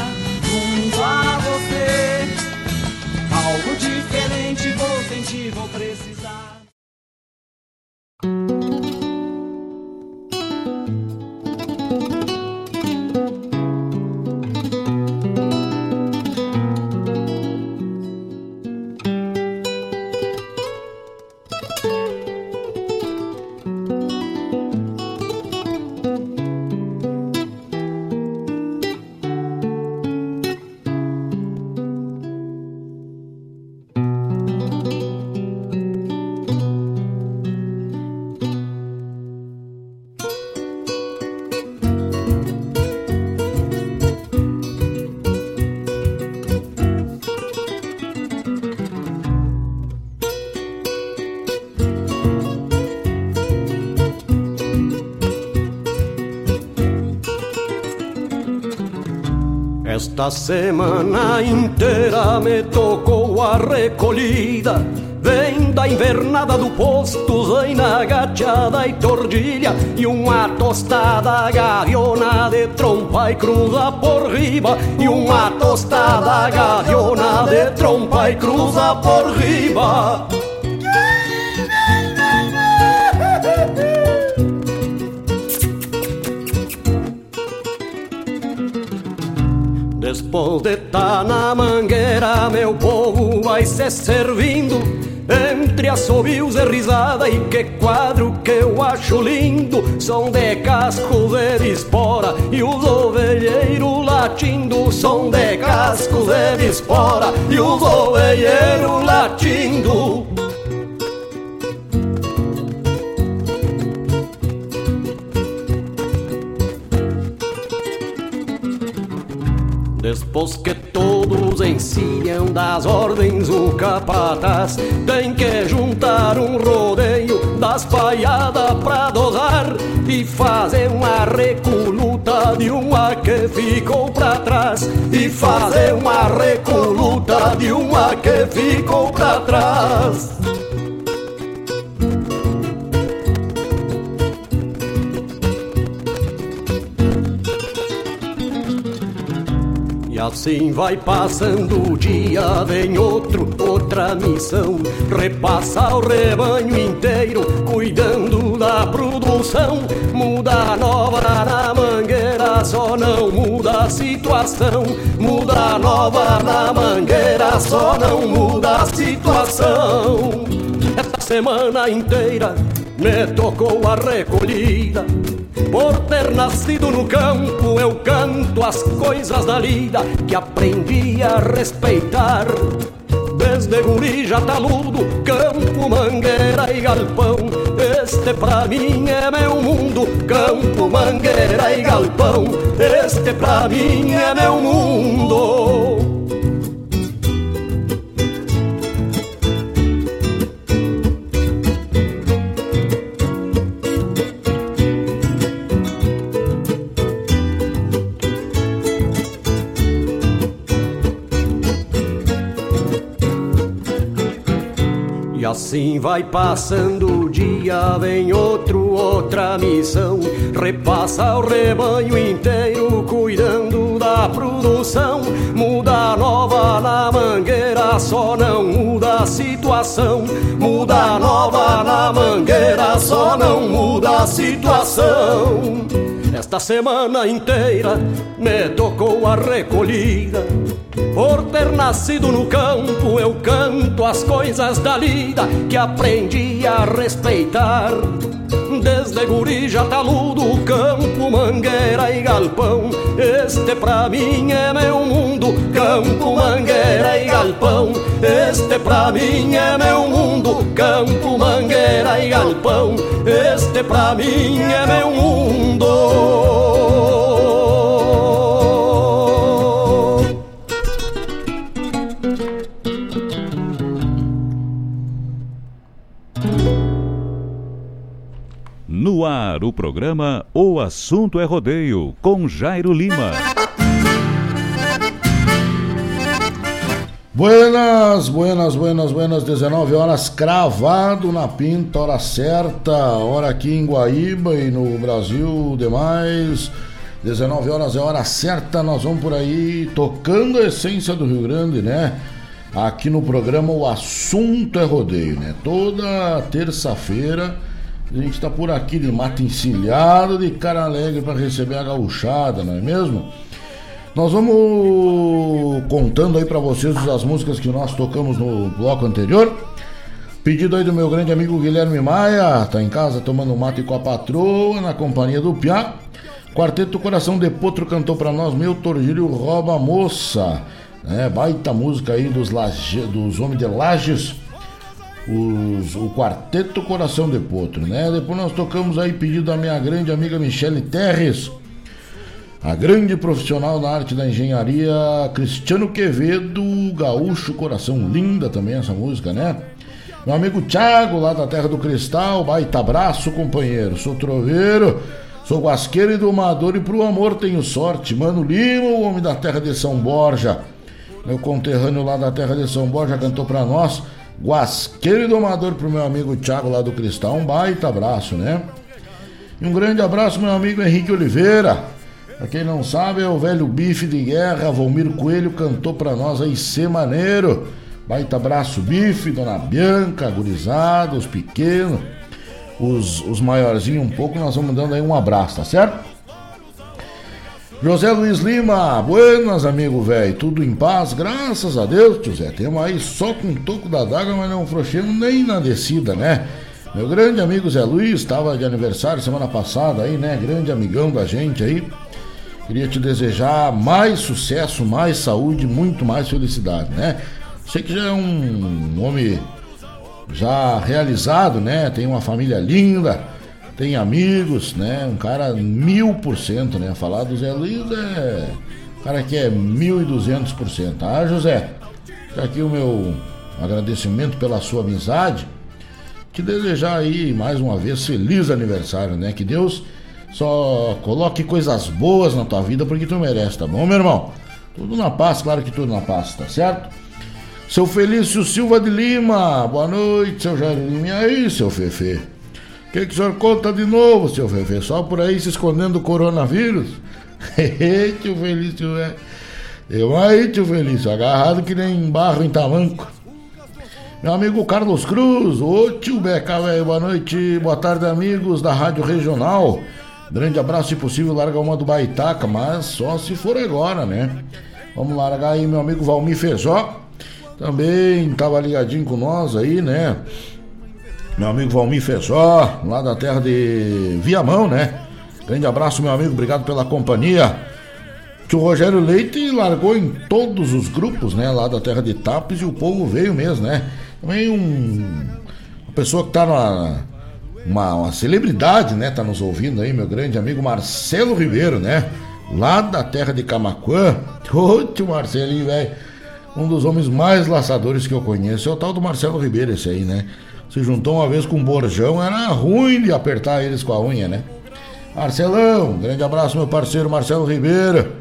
Esta semana inteira me tocou a recolhida. Vem da invernada do posto, zaina gachada e tordilha. E uma tostada gaviona de trompa e cruza por riba. E uma tostada gaviona de trompa e cruza por riba Depois de tá na mangueira, meu povo vai se servindo Entre assobios e risada. E que quadro que eu acho lindo Som de casco de espora e os ovelheiros latindo Som de casco de espora e os ovelheiros latindo Depois que todos ensinam das ordens o capataz. Tem que juntar um rodeio das paiadas pra dosar E fazer uma recoluta de uma que ficou pra trás. E fazer uma recoluta de uma que ficou pra trás assim vai passando o dia, vem outro, outra missão. Repassa o rebanho inteiro, cuidando da produção. Muda a nova na mangueira, só não muda a situação. Muda a nova na mangueira, só não muda a situação. Esta semana inteira me tocou a recolhida. Por ter nascido no campo, eu canto as coisas da lida que aprendi a respeitar. Desde guri já taludo, campo, mangueira e galpão. Este pra mim é meu mundo, campo, mangueira e galpão. Este pra mim é meu mundo. Assim vai passando o dia, vem outro, outra missão. Repassa o rebanho inteiro, cuidando da produção. Muda nova na mangueira, só não muda a situação. Muda nova na mangueira, só não muda a situação. Esta semana inteira me tocou a recolhida. Por ter nascido no campo, eu canto as coisas da lida que aprendi a respeitar. Desde guri já taludo, campo, mangueira e galpão. Este pra mim é meu mundo, campo, mangueira e galpão. Este pra mim é meu mundo, campo, mangueira e galpão. Este pra mim é meu mundo. Ar, o programa O Assunto é Rodeio, com Jairo Lima. Buenas, buenas, buenas, buenas, 19 horas, cravado na pinta, hora certa, hora aqui em Guaíba e no Brasil demais. 19 horas é hora certa, nós vamos por aí tocando a essência do Rio Grande, né? Aqui no programa O Assunto é Rodeio, né? Toda terça-feira a gente está por aqui de mata encilhado, de cara alegre para receber a gauchada, não é mesmo? Nós vamos contando aí para vocês as músicas que nós tocamos no bloco anterior. Pedido aí do meu grande amigo Guilherme Maia, tá em casa tomando mate com a patroa, na companhia do Piá. Quarteto Coração de Potro cantou para nós Meu Torgílio Rouba Moça. É, baita música aí dos, laje, dos Homens de Lages. Os, o Quarteto Coração de Potro, né? Depois nós tocamos aí pedido da minha grande amiga Michele Terres a grande profissional na arte da engenharia, Cristiano Quevedo, Gaúcho Coração. Linda também essa música, né? Meu amigo Thiago, lá da Terra do Cristal, baita abraço, companheiro. Sou troveiro, sou guasqueiro e domador e pro amor tenho sorte. Mano Lima, o homem da terra de São Borja. Meu conterrâneo lá da terra de São Borja cantou pra nós. Guasqueiro e domador pro meu amigo Thiago lá do Cristal. Um baita abraço, né? E um grande abraço, meu amigo Henrique Oliveira. Pra quem não sabe, é o velho bife de guerra, Valmir Coelho cantou pra nós aí, ser maneiro. Baita abraço, bife, dona Bianca, gurizada, os pequenos, os, os maiorzinhos um pouco, nós vamos dando aí um abraço, tá certo? José Luiz Lima, buenas, amigo velho, tudo em paz, graças a Deus, José. Temos aí só com um toco da daga, mas não frouxemos nem na descida, né? Meu grande amigo Zé Luiz estava de aniversário semana passada aí, né? Grande amigão da gente aí. Queria te desejar mais sucesso, mais saúde, muito mais felicidade, né? Sei que já é um homem já realizado, né? Tem uma família linda, tem amigos, né? Um cara mil por cento, né? Falar do Zé Luiz é. Um cara que é mil e duzentos por cento. Ah, José, tá aqui o meu agradecimento pela sua amizade. Te desejar aí mais uma vez feliz aniversário, né? Que Deus só coloque coisas boas na tua vida porque tu merece, tá bom, meu irmão? Tudo na paz, claro que tudo na paz, tá certo? Seu Felício Silva de Lima, boa noite, seu Jair Lima. E aí, seu Fefe? O que, que o senhor conta de novo, seu Fefe? Só por aí se escondendo do coronavírus? tio Felício, é. Eu aí, tio Felício, agarrado que nem barro em tamanco. Meu amigo Carlos Cruz, ô tio Beca, velho, boa noite, boa tarde, amigos da Rádio Regional. Grande abraço, se possível, larga uma do Baitaca, mas só se for agora, né? Vamos largar aí meu amigo Valmir Feijó. Também estava ligadinho com nós aí, né? Meu amigo Valmir Feijó, lá da terra de Viamão, né? Grande abraço, meu amigo, obrigado pela companhia. Que o Rogério Leite largou em todos os grupos, né? Lá da terra de Tapes e o povo veio mesmo, né? Também um. Uma pessoa que tá na, uma, uma celebridade, né? Tá nos ouvindo aí, meu grande amigo Marcelo Ribeiro, né? Lá da terra de Camacuã. Ô, tio Marcelinho, velho. Um dos homens mais laçadores que eu conheço é o tal do Marcelo Ribeiro, esse aí, né? Se juntou uma vez com um Borjão, era ruim de apertar eles com a unha, né? Marcelão, grande abraço, meu parceiro Marcelo Ribeiro,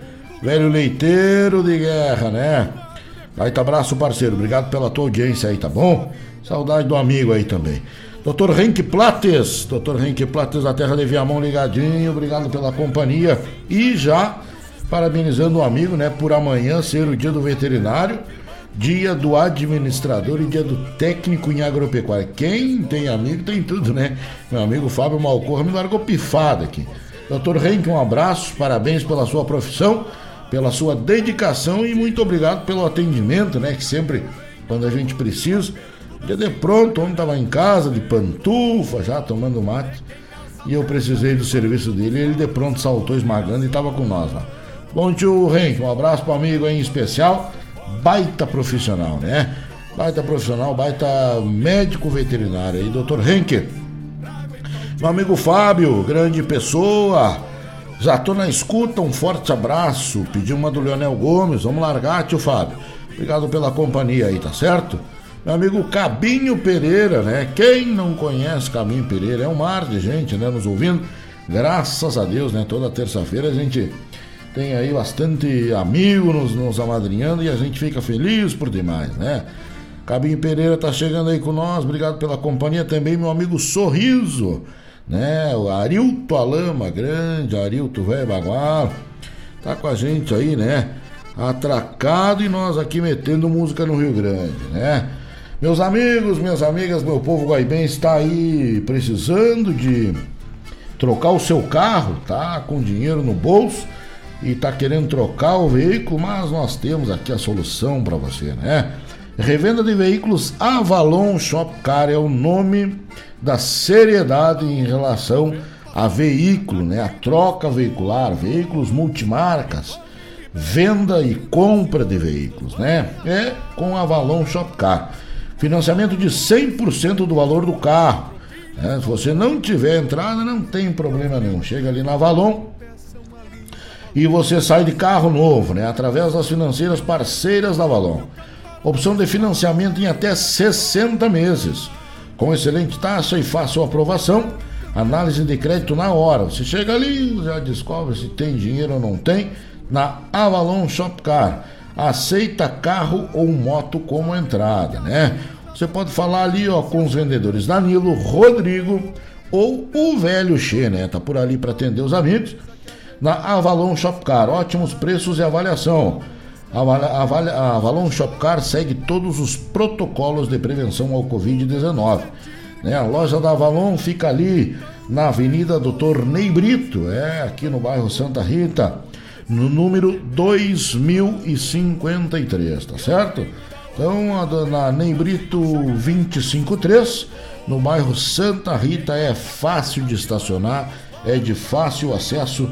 velho leiteiro de guerra, né? Baita abraço, parceiro, obrigado pela tua audiência aí, tá bom? Saudade do amigo aí também. Doutor Henk Plates, doutor Henk Plates da Terra de Viamão ligadinho, obrigado pela companhia e já parabenizando o amigo, né, por amanhã ser o dia do veterinário, dia do administrador e dia do técnico em agropecuária. Quem tem amigo tem tudo, né? Meu amigo Fábio Malcorra me largou pifada aqui. Doutor Henk, um abraço, parabéns pela sua profissão, pela sua dedicação e muito obrigado pelo atendimento, né, que sempre quando a gente precisa dia de pronto, o homem estava em casa, de pantufa, já tomando mate. E eu precisei do serviço dele. Ele de pronto saltou esmagando e estava com nós lá. Bom, tio Henk, um abraço para amigo em especial. Baita profissional, né? Baita profissional, baita médico veterinário aí, doutor Henk. Meu amigo Fábio, grande pessoa. Já tô na escuta, um forte abraço. Pedi uma do Leonel Gomes. Vamos largar, tio Fábio. Obrigado pela companhia aí, tá certo? Meu amigo Cabinho Pereira, né? Quem não conhece Cabinho Pereira? É um mar de gente, né? Nos ouvindo. Graças a Deus, né? Toda terça-feira a gente tem aí bastante amigo nos, nos amadrinhando e a gente fica feliz por demais, né? Cabinho Pereira tá chegando aí com nós, obrigado pela companhia também, meu amigo Sorriso, né? O Arilto Alama, grande Arilto Velho Bagual, tá com a gente aí, né? Atracado e nós aqui metendo música no Rio Grande, né? Meus amigos, minhas amigas, meu povo guaibem está aí precisando de trocar o seu carro, tá? Com dinheiro no bolso e tá querendo trocar o veículo, mas nós temos aqui a solução para você, né? Revenda de veículos Avalon Shop Car é o nome da seriedade em relação a veículo, né? A troca veicular, veículos multimarcas, venda e compra de veículos, né? É com Avalon Shop Car. Financiamento de 100% do valor do carro. Né? Se você não tiver entrada, não tem problema nenhum. Chega ali na Avalon, e você sai de carro novo, né? Através das financeiras parceiras da Valon. Opção de financiamento em até 60 meses. Com excelente taxa e fácil aprovação. Análise de crédito na hora. Você chega ali, já descobre se tem dinheiro ou não tem. Na Avalon Shopcar. Aceita carro ou moto como entrada, né? Você pode falar ali ó, com os vendedores Danilo, Rodrigo ou o velho Xê, né? Tá por ali para atender os amigos na Avalon Shopcar. Ótimos preços e avaliação. A Avalon Shopcar segue todos os protocolos de prevenção ao Covid-19. Né? A loja da Avalon fica ali na Avenida Doutor Ney Brito, é aqui no bairro Santa Rita, no número 2053, tá certo? Então, na Ney Brito 253, no bairro Santa Rita, é fácil de estacionar, é de fácil acesso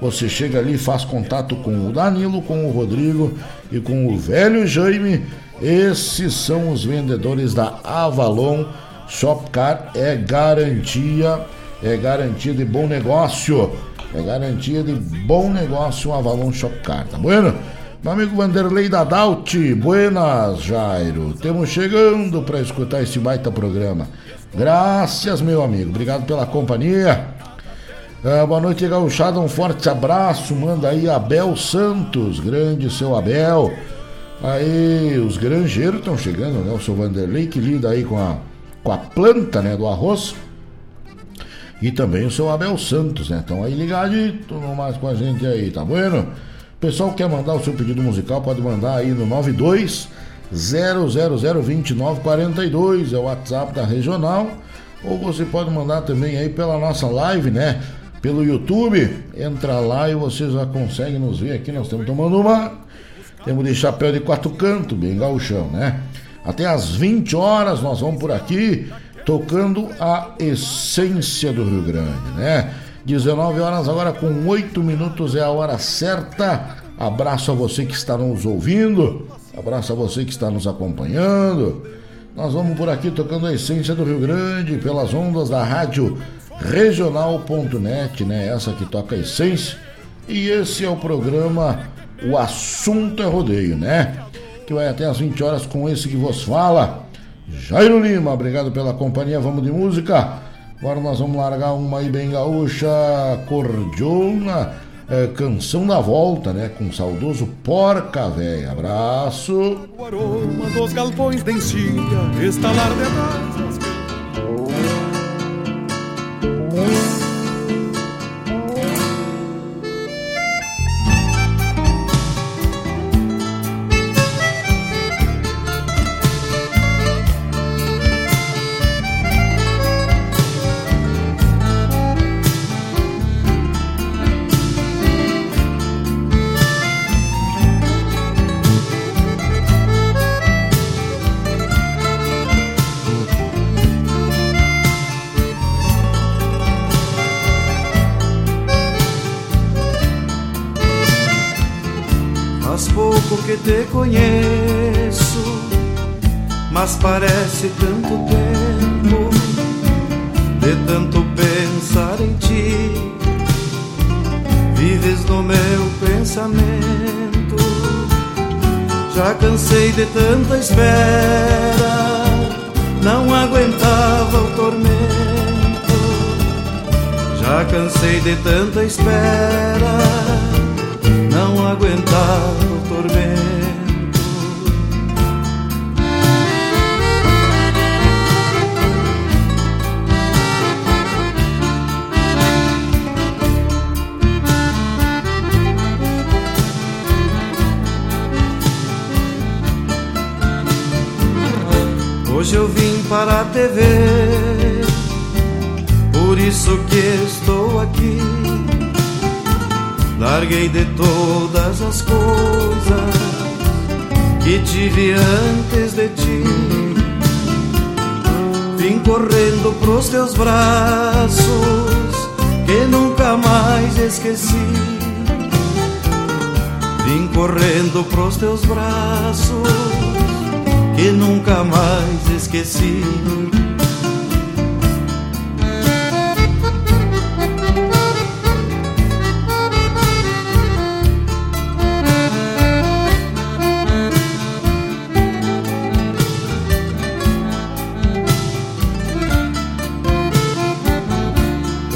você chega ali, faz contato com o Danilo, com o Rodrigo e com o velho Jaime. Esses são os vendedores da Avalon Shopcar. É garantia, é garantia de bom negócio. É garantia de bom negócio o Avalon Shopcar, tá bueno? Meu amigo Vanderlei da Daut, buenas, Jairo. Temos chegando para escutar esse baita programa. Graças, meu amigo. Obrigado pela companhia. Ah, boa noite, gauchada, um forte abraço, manda aí Abel Santos, grande seu Abel. Aí, os granjeiros estão chegando, né? O seu Vanderlei que lida aí com a, com a planta, né, do arroz. E também o seu Abel Santos, né? Estão aí ligadito mais com a gente aí, tá bueno? Pessoal quer mandar o seu pedido musical, pode mandar aí no 92 0002942, é o WhatsApp da regional. Ou você pode mandar também aí pela nossa live, né? Pelo YouTube. Entra lá e você já consegue nos ver aqui. Nós estamos tomando uma. Temos de chapéu de quatro cantos, bem gauchão, né? Até às 20 horas nós vamos por aqui tocando a essência do Rio Grande, né? 19 horas agora com 8 minutos é a hora certa. Abraço a você que está nos ouvindo, abraço a você que está nos acompanhando. Nós vamos por aqui tocando a essência do Rio Grande pelas ondas da rádio regional.net, né? Essa que toca a essência. E esse é o programa O Assunto é Rodeio, né? Que vai até às 20 horas com esse que vos fala. Jairo Lima, obrigado pela companhia, vamos de música. Agora nós vamos largar uma aí bem gaúcha, cordiona, é, canção da volta, né? Com o saudoso Porca Véia. Abraço. O aroma dos galpões de encilha, estalar de brasas parece tanto tempo de tanto pensar em ti. Vives no meu pensamento, já cansei de tanta espera, não aguentava o tormento. Já cansei de tanta espera aguentar o para a TV, por isso que estou aqui. Larguei de todas as coisas que tive antes de ti. Vim correndo pros teus braços que nunca mais esqueci. Vim correndo pros teus braços que nunca mais esqueci.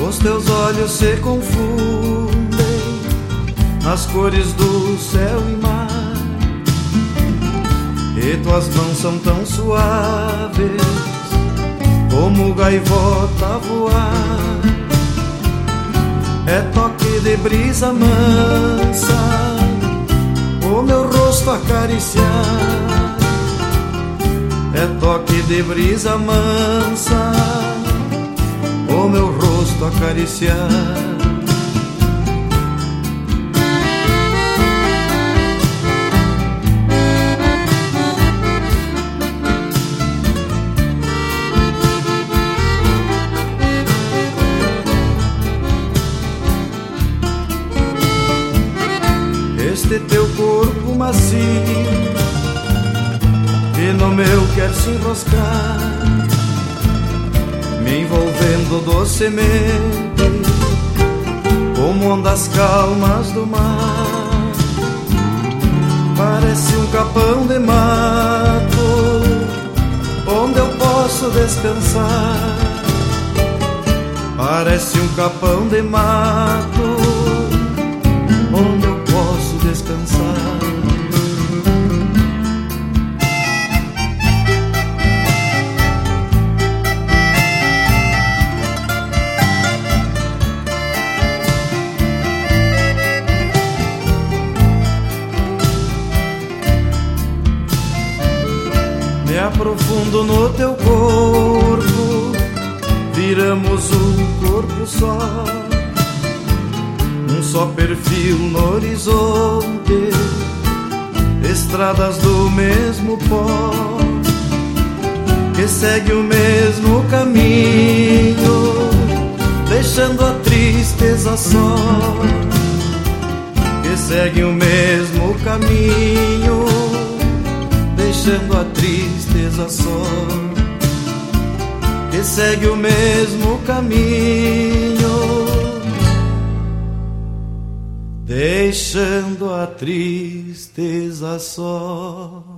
Os teus olhos se confundem nas cores do céu e mar e tuas mãos são tão suaves como gaivota voar. É toque de brisa mansa, o meu rosto acariciar. É toque de brisa mansa, o meu rosto acariciar. Macio que no meu quer se enroscar, me envolvendo docemente como ondas calmas do mar. Parece um capão de mato onde eu posso descansar. Parece um capão de mato aprofundo no teu corpo, viramos um corpo só, um só perfil no horizonte, estradas do mesmo pó, que segue o mesmo caminho, deixando a tristeza só, que segue o mesmo caminho deixando a tristeza só, que segue o mesmo caminho, deixando a tristeza só.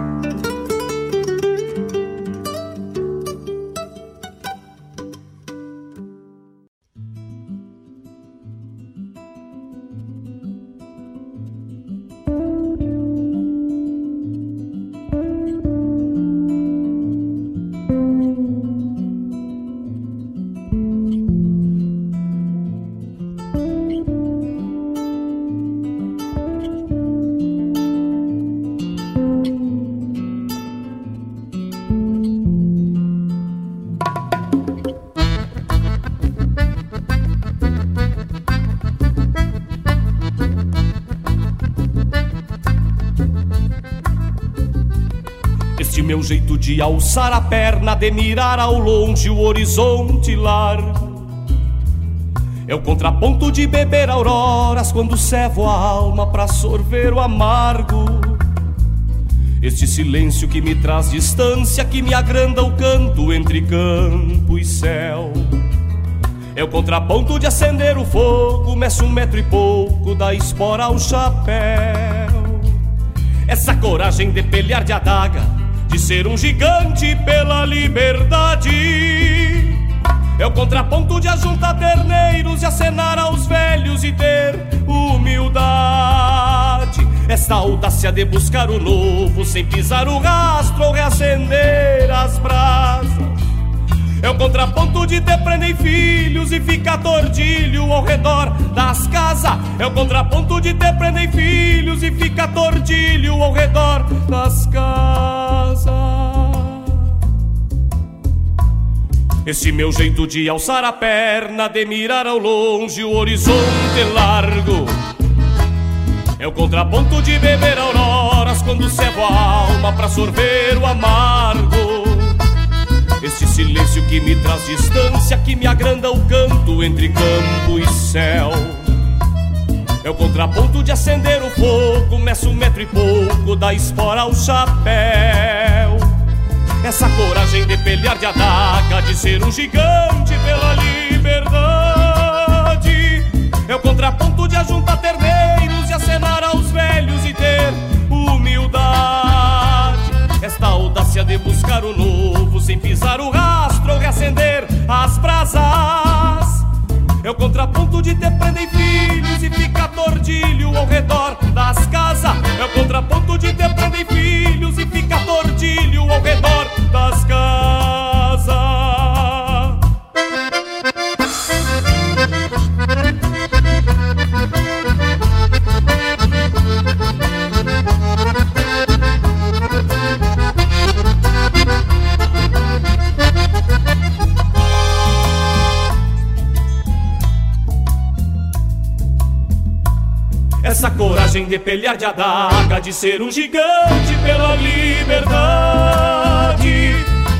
De alçar a perna, de mirar ao longe o horizonte largo. É o contraponto de beber auroras quando cevo a alma pra sorver o amargo. Este silêncio que me traz distância, que me agranda o canto entre campo e céu. É o contraponto de acender o fogo, meço um metro e pouco da espora ao chapéu. Essa coragem de pelear de adaga, de ser um gigante pela liberdade. É o contraponto de ajuntar terneiros e acenar aos velhos e ter humildade. Essa audácia de buscar o novo sem pisar o rastro ou reacender as brasas. É o contraponto de ter prender filhos e ficar tordilho ao redor das casas. É o contraponto de ter prender filhos e ficar tordilho ao redor das casas. Esse meu jeito de alçar a perna, de mirar ao longe o horizonte largo. É o contraponto de beber auroras quando cego a alma pra sorver o amargo. Este silêncio que me traz distância, que me agranda o canto entre campo e céu. É o contraponto de acender o fogo, meço um metro e pouco, da espora ao chapéu. Essa coragem de pelear de adaga, de ser um gigante pela liberdade. É o contraponto de ajuntar terneiros e acenar aos velhos e ter humildade. Audácia de buscar o novo sem pisar o rastro ou reacender as brasas. É o contraponto de ter prender filhos e ficar tordilho ao redor das casas. É o contraponto de ter prender filhos e ficar tordilho ao redor das casas. Coragem de pelear de adaga, de ser um gigante pela liberdade.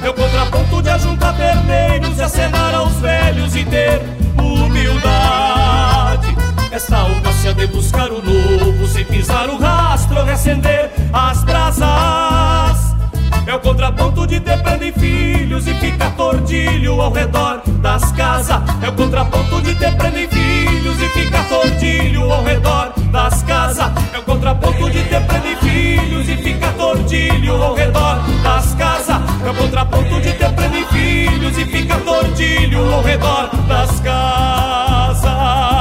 O contraponto de ajuntar terneiros e acenar aos velhos e ter humildade. Essa audácia de buscar o novo, sem pisar o rastro, reacender as brasas. É o contraponto de ter prender filhos e ficar tordilho ao redor das casas. É o contraponto de ter prender filhos e ficar tordilho ao redor das casas. É o contraponto de ter prender filhos e ficar tordilho ao redor das casas. É o contraponto de ter prender filhos e ficar tordilho ao redor das casas.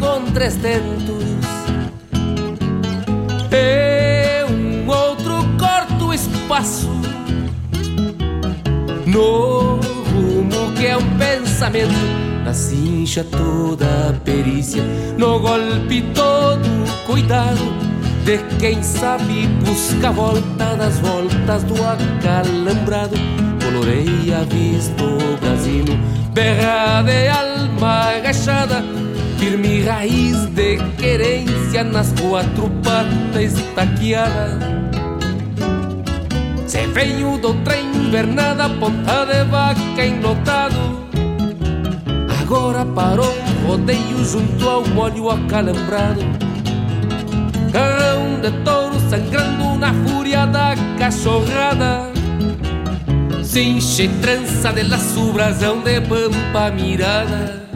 Com três tentos. E um outro corta o espaço no rumo que é um pensamento na cincha toda a perícia, no golpe todo cuidado. De quem sabe busca a volta das voltas do acalambrado. Coloreia visto o brasino, berra de alma agachada, firme raiz de querência nas quatro patas taqueada. Se veio do trem invernada, ponta de vaca enlotado Agora parou rodeio junto ao molho acalambrado. Carrão de touro sangrando na fúria da cachorrada. Cinche trança de laço, brasão de pampa mirada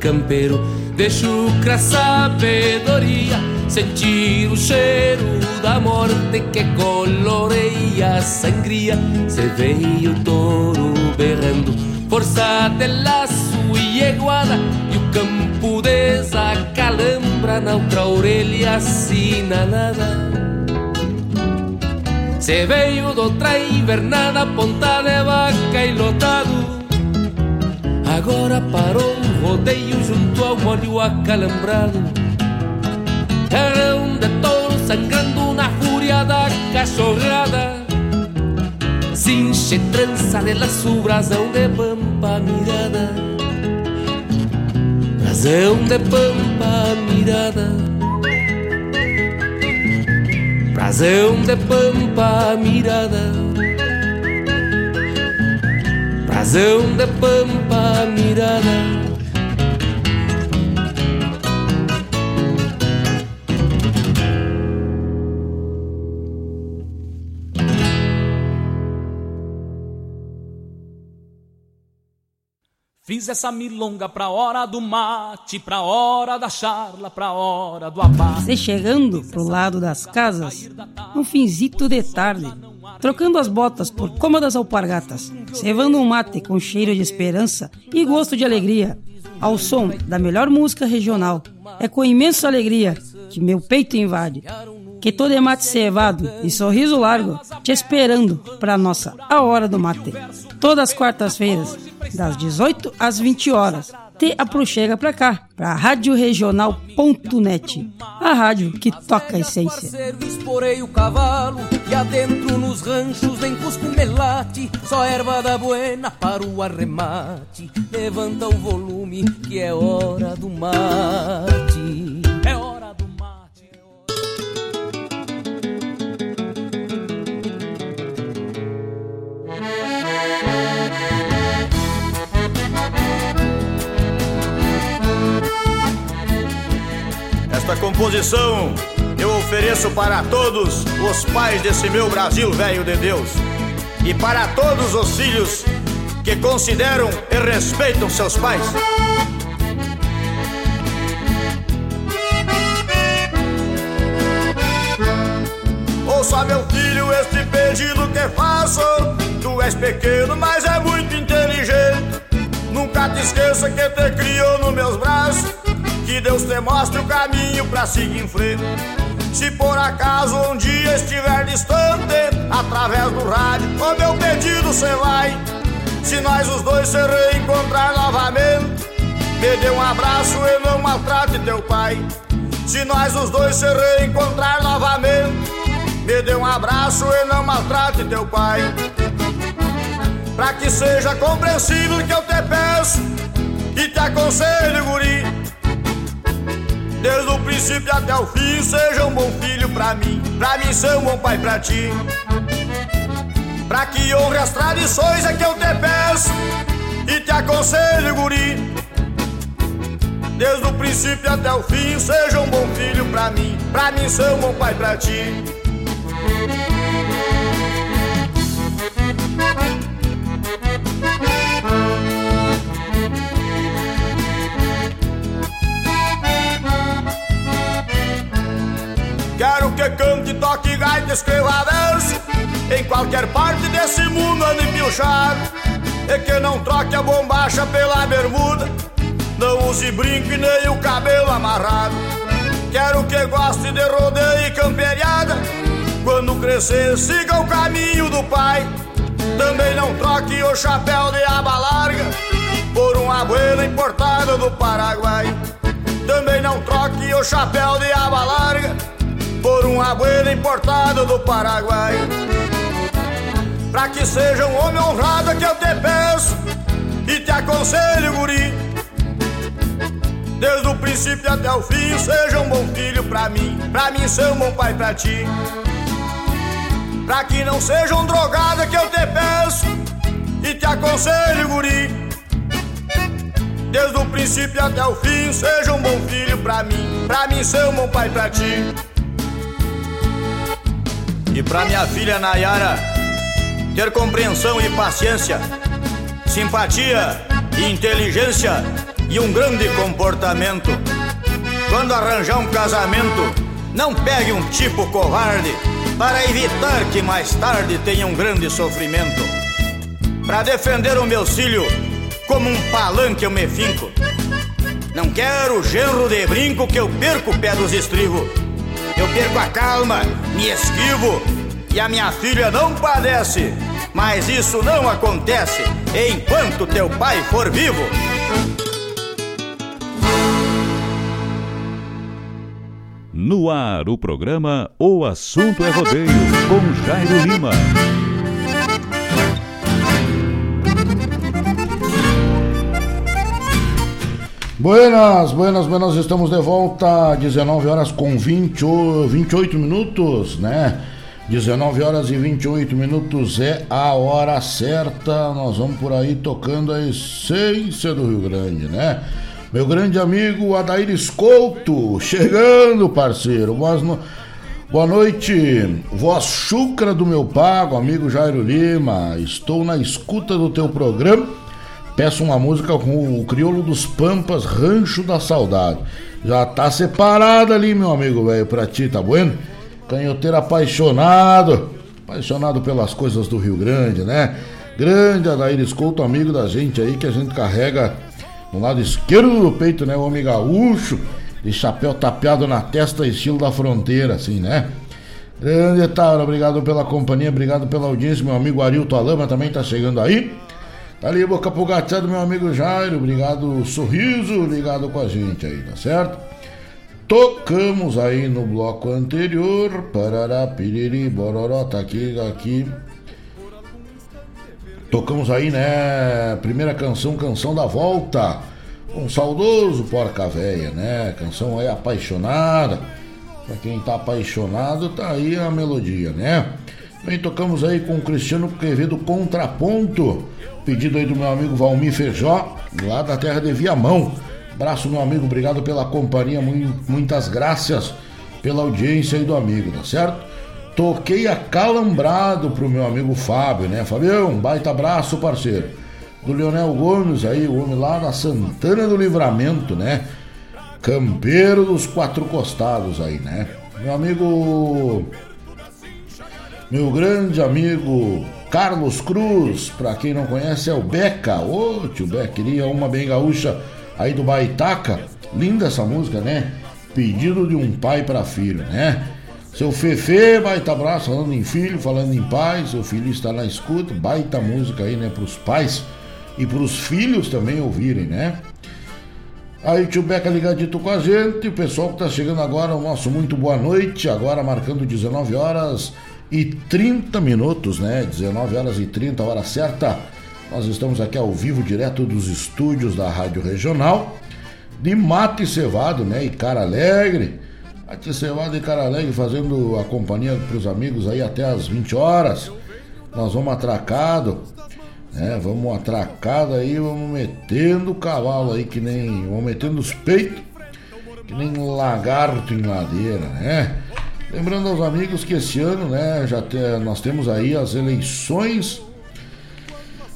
campeiro de chucra sabedoria sentir o cheiro da morte que coloreia a sangria se veio o touro berrando força de laço e eguada e o campo desacalambra na outra orelha assinalada se veio do outra invernada ponta de vaca e lotado Agora parou o rodeio junto ao molho acalambrado. Carrão de touro sangrando na fúria da cachorrada. Cinche trança de laço, brasão de pampa mirada. Brasão de pampa mirada. Brasão de pampa mirada razão da pampa mirada Fiz essa milonga pra hora do mate, pra hora da charla, pra hora do abate. Você chegando pro lado das casas, um finzito de tarde, trocando as botas por cômodas alpargatas, cevando um mate com cheiro de esperança e gosto de alegria, ao som da melhor música regional. É com imensa alegria que meu peito invade que todo é mate cevado e sorriso largo, te esperando para nossa A Hora do Mate. Todas as quartas-feiras, das 18 às 20 horas. Te aproxega pra cá, pra radioregional.net, a rádio que toca a essência. Esporei o cavalo e adentro nos ranchos vem cusco melate, só erva da buena para o arremate. Levanta o volume que é hora do mate. Esta composição eu ofereço para todos os pais desse meu Brasil velho de Deus e para todos os filhos que consideram e respeitam seus pais. Ouça, meu filho, este pedido que faço. Tu és pequeno, mas é muito inteligente. Nunca te esqueça que te criou nos meus braços que Deus te mostre o caminho pra seguir em frente. Se por acaso um dia estiver distante, através do rádio, o meu pedido cê vai. Se nós os dois se reencontrar novamente, me dê um abraço e não maltrate teu pai. Se nós os dois se reencontrar novamente, me dê um abraço e não maltrate teu pai. Pra que seja compreensível que eu te peço e te aconselho, guri. Desde o princípio até o fim, seja um bom filho pra mim, pra mim ser um bom pai pra ti. Pra que honre as tradições é que eu te peço e te aconselho, guri. Desde o princípio até o fim, seja um bom filho pra mim, pra mim ser um bom pai pra ti. Que cante, toque gaita, verso Em qualquer parte desse mundo ande piochado E que não troque a bombacha pela bermuda. Não use brinco e nem o cabelo amarrado. Quero que goste de rodeio e camperiada. Quando crescer siga o caminho do pai. Também não troque o chapéu de aba larga Por um abuelo importado do Paraguai. Também não troque o chapéu de aba larga por um abuelo importado do Paraguai. Pra que seja um homem honrado que eu te peço e te aconselho, guri. Desde o princípio até o fim, seja um bom filho pra mim, pra mim ser um bom pai pra ti. Pra que não seja um drogado que eu te peço e te aconselho, guri. Desde o princípio até o fim, seja um bom filho pra mim, pra mim ser um bom pai pra ti. E pra minha filha Nayara ter compreensão e paciência, simpatia e inteligência e um grande comportamento. Quando arranjar um casamento, não pegue um tipo covarde para evitar que mais tarde tenha um grande sofrimento. Para defender o meu filho como um palanque eu me finco. Não quero genro de brinco que eu perco o pé dos estribos. Eu perco a calma, me esquivo e a minha filha não padece. Mas isso não acontece enquanto teu pai for vivo. No ar, o programa O Assunto é Rodeio, com Jairo Lima. Buenas, buenas, buenas, estamos de volta, 19 horas com 20, 28 minutos, né? 19 horas e 28 minutos é a hora certa. Nós vamos por aí tocando a essência do Rio Grande, né? Meu grande amigo Adair Escolto, chegando, parceiro. No... Boa noite, voz chucra do meu pago, amigo Jairo Lima. Estou na escuta do teu programa Peço uma música com o Crioulo dos Pampas, Rancho da Saudade. Já tá separada ali, meu amigo velho, pra ti, tá bueno? Canhoteiro apaixonado, apaixonado pelas coisas do Rio Grande, né? Grande Adair Escolto, amigo da gente aí, que a gente carrega no lado esquerdo do peito, né? O homem gaúcho, de chapéu tapeado na testa, estilo da fronteira, assim, né? Grande Taura, obrigado pela companhia, obrigado pela audiência, meu amigo Arilto Alama também tá chegando aí. Tá ali, boca pro gateado, meu amigo Jairo. Obrigado, sorriso, ligado com a gente aí, tá certo? Tocamos aí no bloco anterior. Parará, piriri, bororó, tá aqui, aqui. Tocamos aí, né? Primeira canção, Canção da Volta. Um saudoso Porca Véia, né? Canção aí apaixonada. Pra quem tá apaixonado, tá aí a melodia, né? Também tocamos aí com o Cristiano Quevedo Contraponto. Pedido aí do meu amigo Valmir Feijó, lá da terra de Viamão. Abraço, meu amigo, obrigado pela companhia, muitas graças pela audiência aí do amigo, tá certo? Toquei acalambrado pro meu amigo Fábio, né? Fabião, um baita abraço, parceiro. Do Leonel Gomes aí, o homem lá da Santana do Livramento, né? Campeiro dos quatro costados aí, né? Meu amigo. Meu grande amigo Carlos Cruz, para quem não conhece, é o Beca. Ô, oh, tio Beca, queria uma bem gaúcha aí do Baitaca. Linda essa música, né? Pedido de um pai para filho, né? Seu Fefe, baita abraço, falando em filho, falando em pai, seu filho está na escuta, baita música aí, né, pros pais e pros filhos também ouvirem, né? Aí tio Beca ligadito com a gente, o pessoal que tá chegando agora, o nosso muito boa noite, agora marcando 19 horas e 30 minutos, né? 19 horas e 30, hora certa. Nós estamos aqui ao vivo, direto dos estúdios da Rádio Regional, de Mate Cevado, né? E Cara Alegre. Mate Cevado e Cara Alegre fazendo a companhia para os amigos aí até as 20 horas. Nós vamos atracado, né? Vamos atracado aí, vamos metendo o cavalo aí que nem. Vamos metendo os peitos, que nem lagarto em ladeira, né? Lembrando aos amigos que esse ano, né, já te, nós temos aí as eleições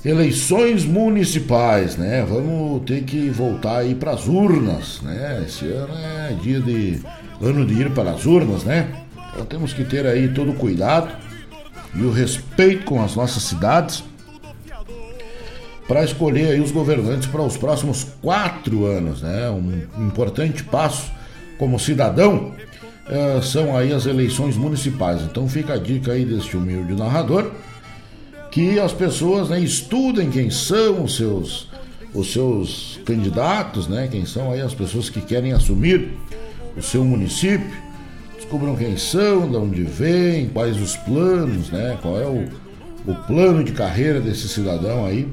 eleições municipais, né? Vamos ter que voltar aí para as urnas, né? Esse ano é dia de ano de ir para as urnas, né? Então temos que ter aí todo o cuidado e o respeito com as nossas cidades para escolher aí os governantes para os próximos quatro anos, né? Um importante passo como cidadão uh, são aí as eleições municipais. Então fica a dica aí deste humilde narrador que as pessoas né, estudem quem são os seus, os seus candidatos, né, quem são aí as pessoas que querem assumir o seu município, descubram quem são, de onde vêm, quais os planos, né, qual é o, o plano de carreira desse cidadão aí,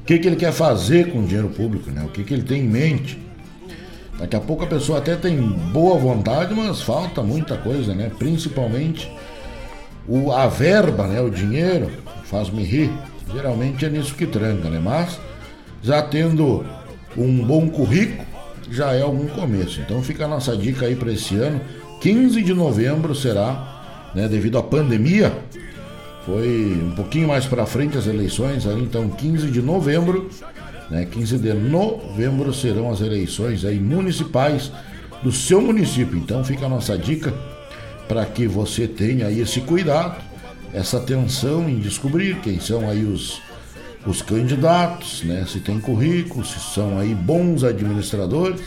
o que, que ele quer fazer com o dinheiro público, né, o que, que ele tem em mente. Daqui a pouco a pessoa até tem boa vontade, mas falta muita coisa, né? Principalmente o, a verba, né? O dinheiro faz-me rir. Geralmente é nisso que tranca, né? Mas já tendo um bom currículo, já é algum começo. Então fica a nossa dica aí para esse ano. 15 de novembro será, né, devido à pandemia, foi um pouquinho mais para frente as eleições, aí então 15 de novembro né? 15 de novembro serão as eleições aí municipais do seu município. Então fica a nossa dica para que você tenha aí esse cuidado, essa atenção em descobrir quem são aí os, os candidatos, né? Se tem currículo, se são aí bons administradores,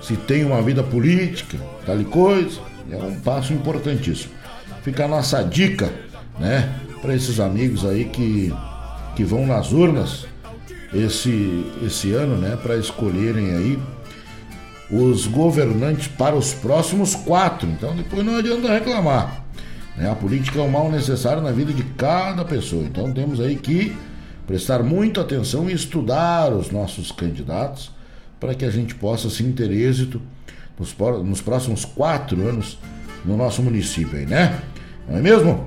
se tem uma vida política, tal e coisa. É um passo importantíssimo. Fica a nossa dica, né? Para esses amigos aí que, que vão nas urnas esse, esse ano, né, para escolherem aí os governantes para os próximos quatro. Então depois não adianta reclamar. Né? A política é um mal necessário na vida de cada pessoa. Então temos aí que prestar muita atenção e estudar os nossos candidatos para que a gente possa sim ter êxito nos, nos próximos quatro anos no nosso município aí, né? Não é mesmo?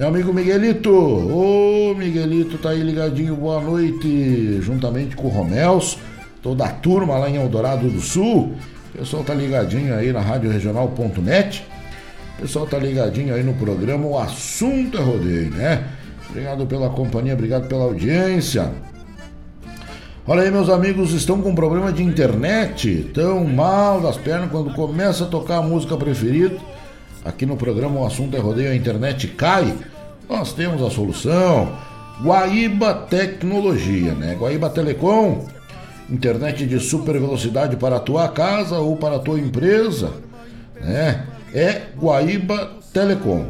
Meu amigo Miguelito, ô Miguelito tá aí ligadinho, boa noite, juntamente com o Romels, toda a turma lá em Eldorado do Sul. O pessoal tá ligadinho aí na Rádio Regional.net. O pessoal tá ligadinho aí no programa O Assunto é Rodeio, né? Obrigado pela companhia, obrigado pela audiência. Olha aí, meus amigos, estão com problema de internet, tão mal das pernas quando começa a tocar a música preferida Aqui no programa O Assunto é Rodeio, a internet cai. Nós temos a solução. Guaíba Tecnologia, né? Guaíba Telecom, internet de super velocidade para a tua casa ou para a tua empresa, né? É Guaíba Telecom.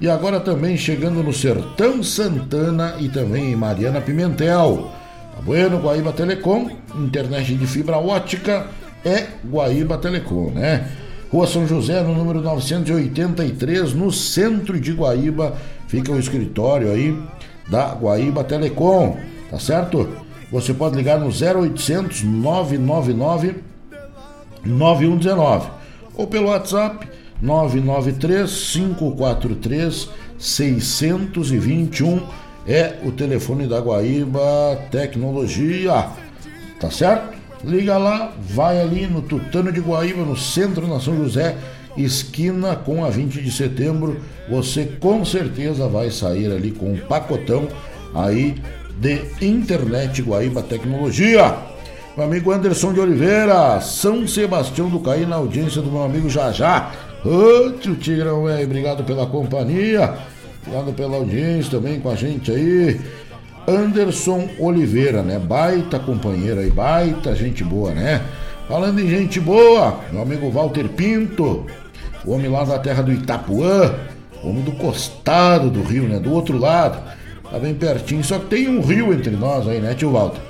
E agora também chegando no Sertão Santana e também em Mariana Pimentel. Tá bueno, Guaíba Telecom, internet de fibra ótica é Guaíba Telecom, né? Rua São José, no número 983, no centro de Guaíba, fica o escritório aí da Guaíba Telecom, tá certo? Você pode ligar no 0800 999 9119 ou pelo WhatsApp 993 543 621 é o telefone da Guaíba Tecnologia, tá certo? Liga lá, vai ali no Tutano de Guaíba, no centro da São José, esquina com a 20 de setembro. Você com certeza vai sair ali com um pacotão aí de internet Guaíba Tecnologia. Meu amigo Anderson de Oliveira, São Sebastião do Caí, na audiência do meu amigo Jajá. Ô, tio Tigrão, é, obrigado pela companhia, obrigado pela audiência também com a gente aí. Anderson Oliveira, né? Baita companheiro aí, baita gente boa, né? Falando em gente boa, meu amigo Walter Pinto, o homem lá da terra do Itapuã, homem do costado do rio, né? Do outro lado, tá bem pertinho, só que tem um rio entre nós aí, né, tio Walter?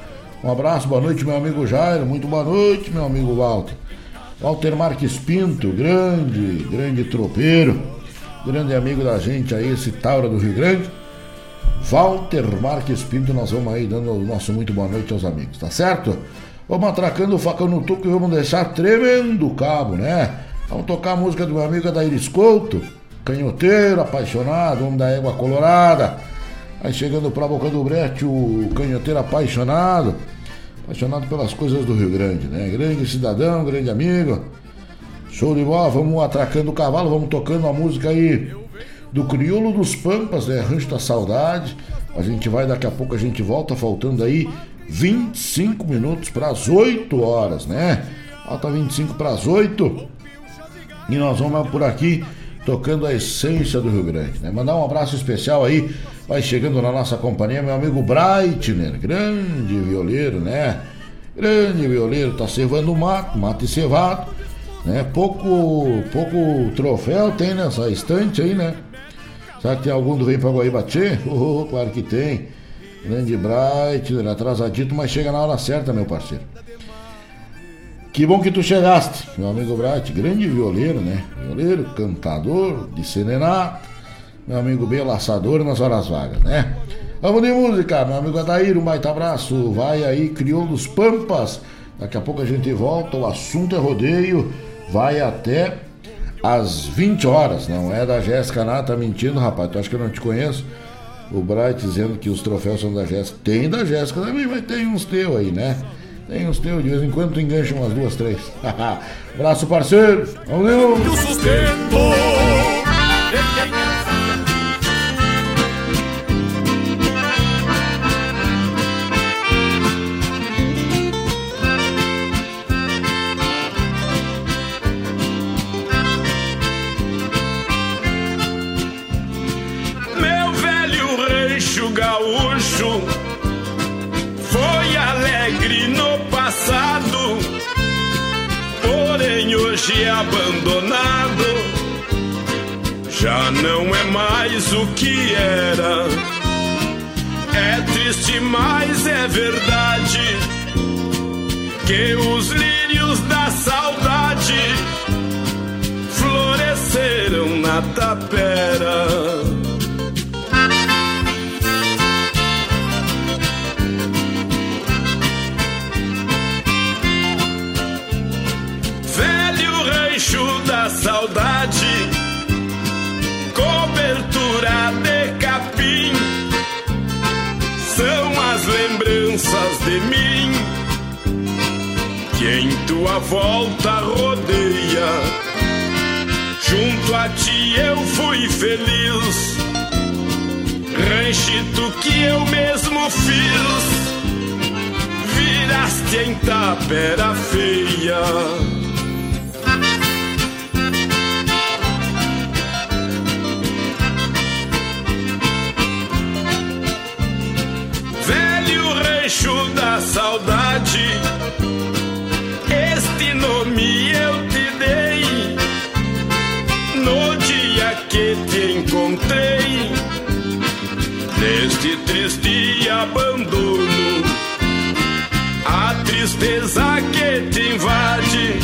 Um abraço, boa noite, meu amigo Jairo, muito boa noite, meu amigo Walter. Walter Marques Pinto, grande, grande tropeiro, grande amigo da gente aí, esse Taura do Rio Grande Walter Marques Pinto, nós vamos aí dando o nosso muito boa noite aos amigos, tá certo? Vamos atracando o facão no tuco e vamos deixar tremendo o cabo, né? Vamos tocar a música do meu amigo Adair Couto, canhoteiro, apaixonado, homem da égua colorada. Aí chegando pra boca do brete, o canhoteiro apaixonado, apaixonado pelas coisas do Rio Grande, né? Grande cidadão, grande amigo. Show de bola, vamos atracando o cavalo, vamos tocando a música aí do Crioulo dos Pampas, né? Rancho da Saudade. A gente vai, daqui a pouco a gente volta, faltando aí 25 minutos para as 8 horas, né? Falta 25 para as 8. E nós vamos por aqui tocando a essência do Rio Grande, né? Mandar um abraço especial aí, vai chegando na nossa companhia, meu amigo Breitner, grande violeiro, né? Grande violeiro, tá cevando mato, mato e cevado, né? Pouco, pouco troféu tem nessa estante aí, né? Será que tem algum do Vem pra Guaíba Oh, claro que tem. Grande Breitner, atrasadito, mas chega na hora certa, meu parceiro. Que bom que tu chegaste, meu amigo Bright, grande violeiro, né? Violeiro, cantador, de serenato, meu amigo bem laçador nas horas vagas, né? Vamos de música, meu amigo Adair, um baita abraço. Vai aí, criou dos Pampas. Daqui a pouco a gente volta, o assunto é rodeio, vai até às 20 horas, não é da Jéssica Nata, tá mentindo, rapaz, tu acha que eu não te conheço? O Bright dizendo que os troféus são da Jéssica. Tem da Jéssica também, mas tem uns teus aí, né? Tem uns teus, de vez em quando tu engancha umas duas, três. Abraço, parceiro. Valeu! hoje abandonado já não é mais o que era. É triste, mas é verdade que os lírios da saudade floresceram na tapera. Tua volta rodeia. Junto a ti eu fui feliz, ranchito que eu mesmo fiz, viraste em tapera feia. rancho da saudade. Nome eu te dei no dia que te encontrei. Neste triste abandono, a tristeza que te invade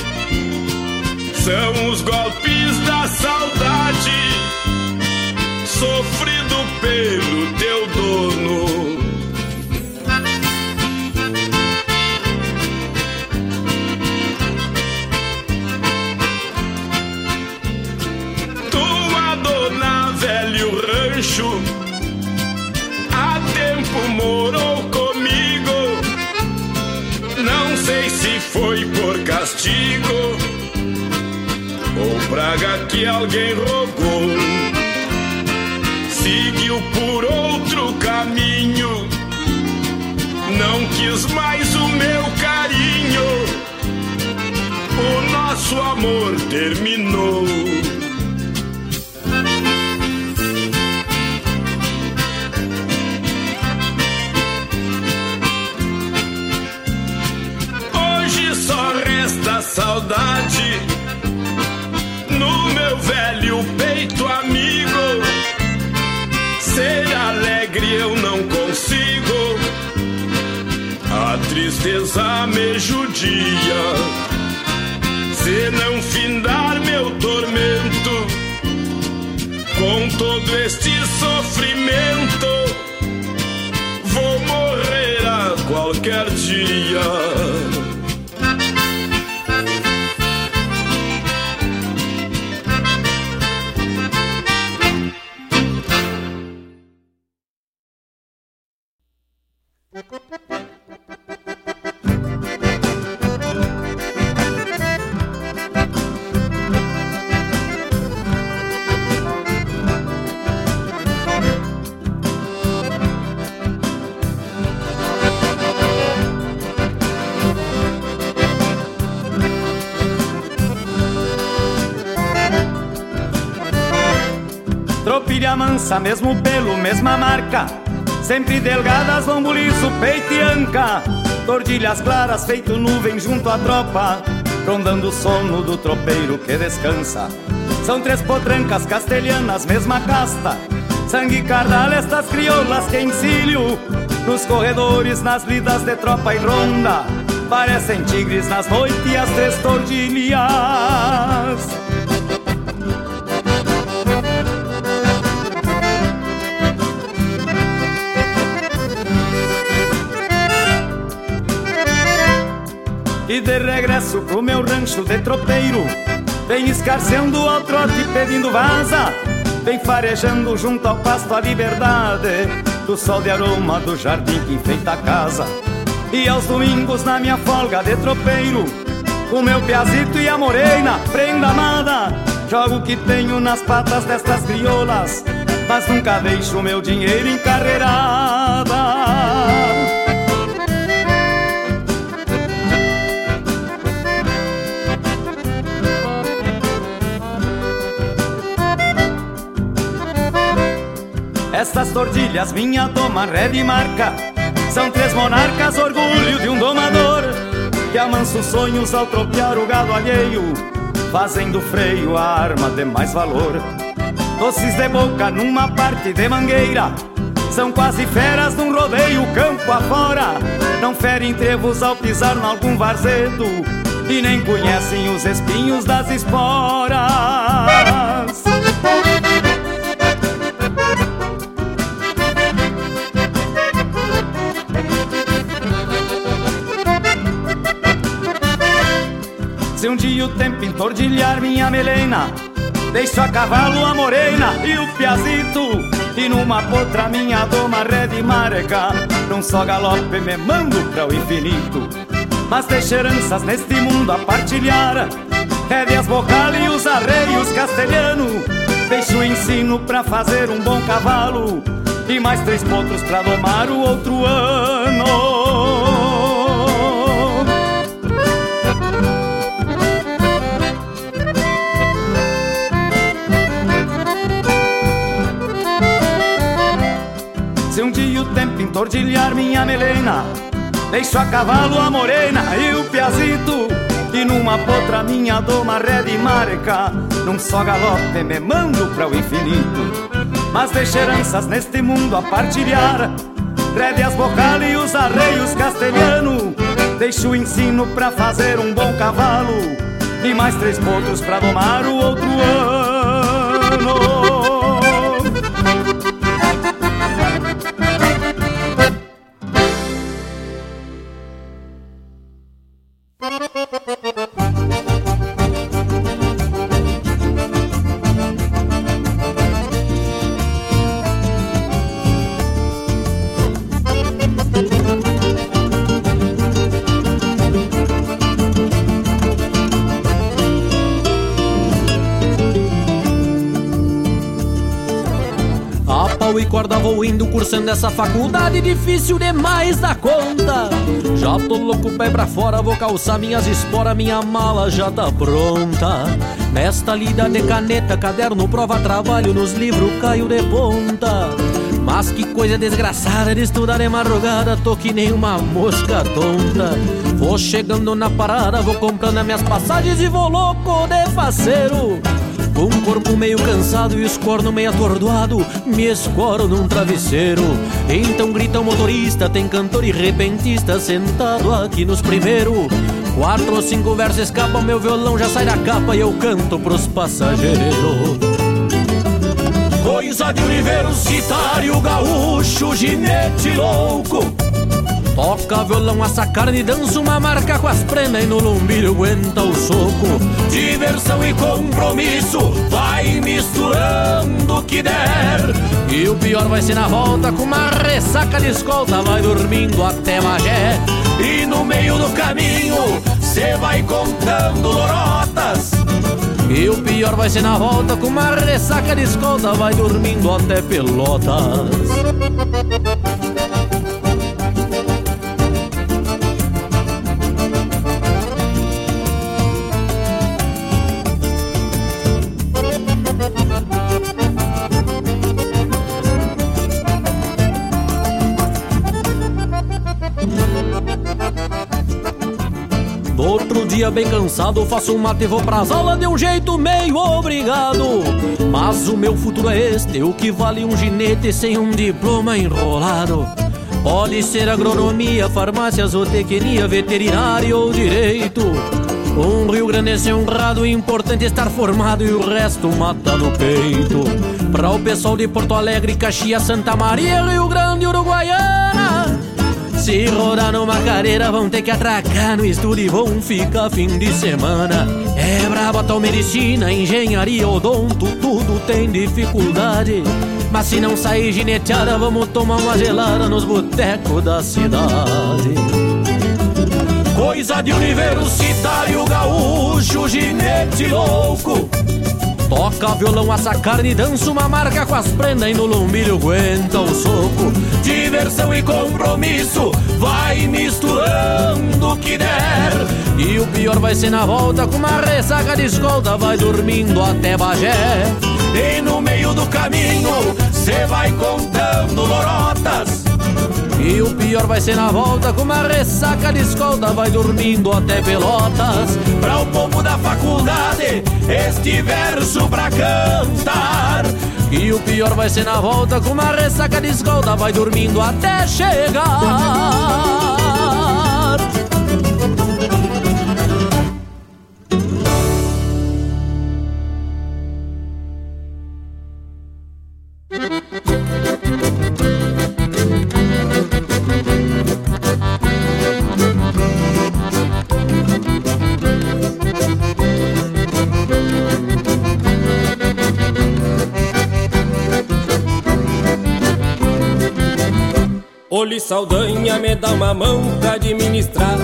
são os golpes da saudade, sofrido pelo teu dono. Rancho. Há tempo morou comigo. Não sei se foi por castigo ou praga que alguém rogou. Seguiu por outro caminho. Não quis mais o meu carinho. O nosso amor terminou. jeito, amigo. Ser alegre eu não consigo. A tristeza me judia. Se não findar meu tormento, com todo este sofrimento, vou morrer a qualquer dia. Mesmo pelo, mesma marca. Sempre delgadas, lombo liso, peito e anca. Tordilhas claras, feito nuvem junto à tropa. Rondando o sono do tropeiro que descansa. São três potrancas castelhanas, mesma casta. Sangue cardal, estas crioulas que encilho. Nos corredores, nas lidas de tropa e ronda. Parecem tigres nas noites as três tordilhas E de regresso pro meu rancho de tropeiro. Vem escarceando ao trote pedindo vaza. Vem farejando junto ao pasto a liberdade. Do sol de aroma do jardim que enfeita a casa. E aos domingos na minha folga de tropeiro O meu piazito e a morena, prenda amada. Jogo o que tenho nas patas destas crioulas Mas nunca deixo meu dinheiro encarreirada Estas tordilhas, minha doma, ré de marca. São três monarcas, orgulho de um domador Que amansa os sonhos ao tropear o gado alheio Fazendo freio a arma de mais valor. Doces de boca numa parte de mangueira São quase feras num rodeio campo afora. Não ferem trevos ao pisar em algum varzedo E nem conhecem os espinhos das esporas O tempo entordilhar minha melena. Deixo a cavalo a morena e o piazito. E numa potra minha doma ré de marca Num só galope me mando para o infinito. Mas deixo heranças neste mundo a partilhar. Rédeas vocal e os arreios castelhano. Deixo o ensino pra fazer um bom cavalo. E mais três potros pra domar o outro ano entordilhar minha melena. Deixo a cavalo a morena e o piazito. E numa potra minha doma ré de marca. Num só galope me mando para o infinito. Mas deixo heranças neste mundo a partilhar. Rédeas vocal e os arreios castelhano. Deixo o ensino pra fazer um bom cavalo. E mais três potros pra domar o outro ano cursando essa faculdade difícil demais da conta. Já tô louco, pé pra fora, vou calçar minhas esporas, minha mala já tá pronta. Nesta lida de caneta, caderno, prova, trabalho, nos livros caio de ponta. Mas que coisa desgraçada de estudar de madrugada, tô que nem uma mosca tonta. Vou chegando na parada, vou comprando as minhas passagens e vou louco de faceiro. Com o corpo meio cansado e os cornos meio atordoado Me escoro num travesseiro. Então grita o motorista, tem cantor e repentista Sentado aqui nos primeiros. Quatro ou cinco versos escapam, meu violão já sai da capa E eu canto pros passageiros. Coisa de universitário gaúcho, ginete louco Toca violão, assa carne, dança uma marca com as prendas e no lombilho aguenta o soco. Diversão e compromisso, vai misturando o que der. E o pior vai ser na volta com uma ressaca de escolta, vai dormindo até Magé. E no meio do caminho, cê vai contando lorotas. E o pior vai ser na volta com uma ressaca de escolta, vai dormindo até Pelotas. Dia bem cansado, faço um mate e vou pras aulas de um jeito meio obrigado. Mas o meu futuro é este, o que vale um ginete sem um diploma enrolado. Pode ser agronomia, farmácia, zootecnia, veterinário ou direito. Um Rio Grande é honrado, importante estar formado e o resto mata no peito. Pra o pessoal de Porto Alegre, Caxias, Santa Maria, Rio Grande, Uruguaiana. Se rodar numa careira, vão ter que atracar no estúdio e vão ficar fim de semana. É braba tal medicina, engenharia, odonto, tudo tem dificuldade. Mas se não sair gineteada, vamos tomar uma gelada nos botecos da cidade. Coisa de universitário gaúcho, ginete louco. Toca violão, assa carne, dança uma marca com as prendas e no lombilho aguenta o soco. Diversão e compromisso, vai misturando o que der. E o pior vai ser na volta com uma ressaca de escolta, vai dormindo até Bagé. E no meio do caminho, cê vai contando lorotas. E o pior vai ser na volta com uma ressaca de escolta Vai dormindo até Pelotas. Pra o povo da faculdade Este verso pra cantar. E o pior vai ser na volta com uma ressaca de escolta Vai dormindo até chegar Olhe Saldanha me dá uma mão pra administrar.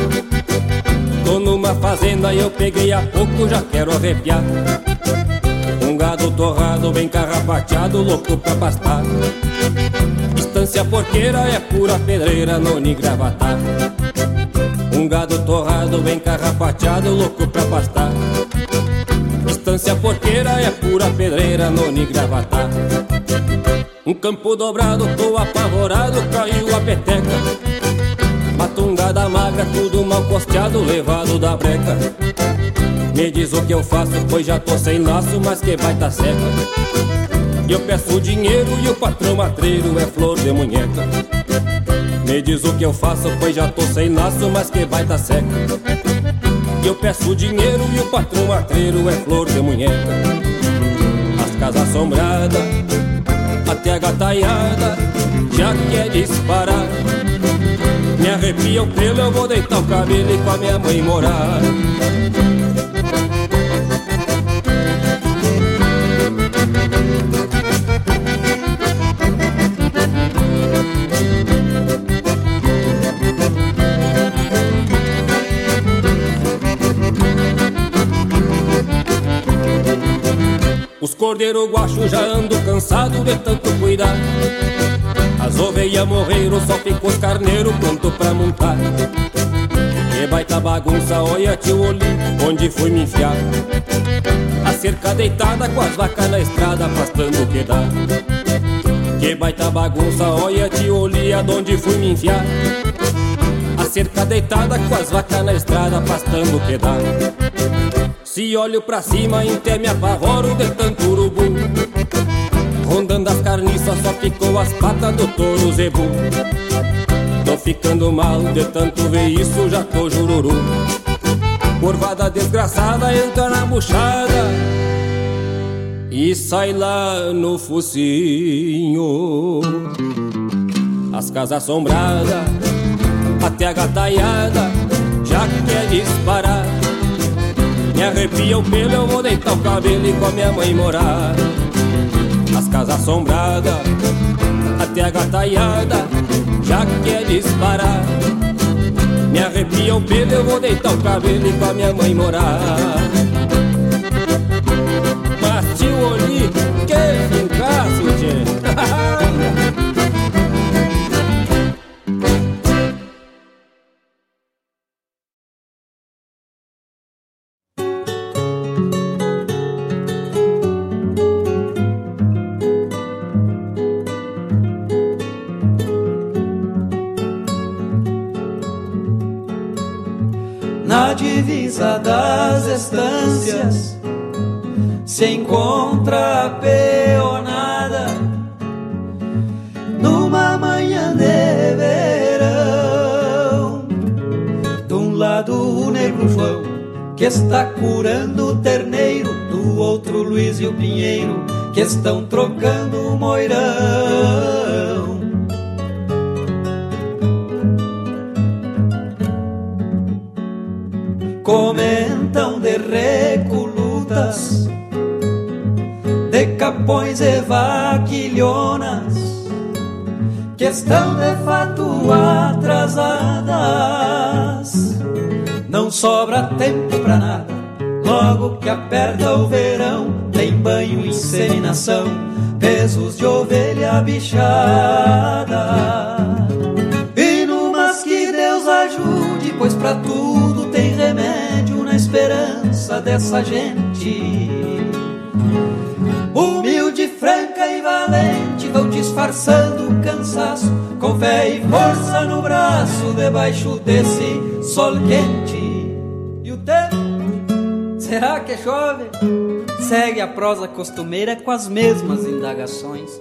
Tô numa fazenda e eu peguei há pouco, já quero arrepiar. Um gado torrado, bem carrapateado, louco pra pastar. Estância porqueira é pura pedreira, noni gravatar Um gado torrado, bem carrapateado, louco pra pastar. Estância porqueira é pura pedreira, noni gravatar um campo dobrado, tô apavorado, caiu a peteca. Matungada magra, tudo mal costeado, levado da breca. Me diz o que eu faço, pois já tô sem laço, mas que vai tá seca. Eu peço dinheiro e o patrão matreiro é flor de munheca. Me diz o que eu faço, pois já tô sem laço, mas que vai tá seca. Eu peço dinheiro e o patrão matreiro é flor de munheca. As casas assombradas até a gataiada já quer disparar. Me arrepia o pelo, eu vou deitar o cabelo e com a minha mãe morar. Cordeiro guacho já ando cansado de tanto cuidar. As ovelhas morreram, só ficou os carneiros pronto pra montar. Que baita bagunça, olha tio Oli, onde fui me enfiar. A cerca deitada com as vacas na estrada, pastando o que dá. Que baita bagunça, olha tio Oli, aonde fui me enfiar cerca deitada com as vacas na estrada, pastando dá se olho pra cima, até me apavoro de tanto urubu. Rondando as carniças, só ficou as patas do touro zebu. Tô ficando mal de tanto ver isso, já tô jururu. Curvada desgraçada entra na buchada E sai lá no focinho. As casas assombradas até a gataiada já quer disparar. Me arrepia o pelo, eu vou deitar o cabelo e com a minha mãe morar. As casas assombradas, até a gataiada já quer disparar. Me arrepia o pelo, eu vou deitar o cabelo e com a minha mãe morar. Mas tio Oli, que fincaço, tchê! estâncias se encontra peonada numa manhã de verão. De um lado o negro João que está curando o terneiro, do outro Luiz e o Pinheiro que estão trocando o moirão. De capões e vaquilhonas, que estão de fato atrasadas. Não sobra tempo pra nada, logo que aperta o verão, tem banho, inseminação, pesos de ovelha bichada. E no mas que Deus ajude, pois pra tudo tem remédio na esperança dessa gente. Vão disfarçando o cansaço, com fé e força no braço, debaixo desse sol quente. E o tempo? Será que chove? Segue a prosa costumeira com as mesmas indagações.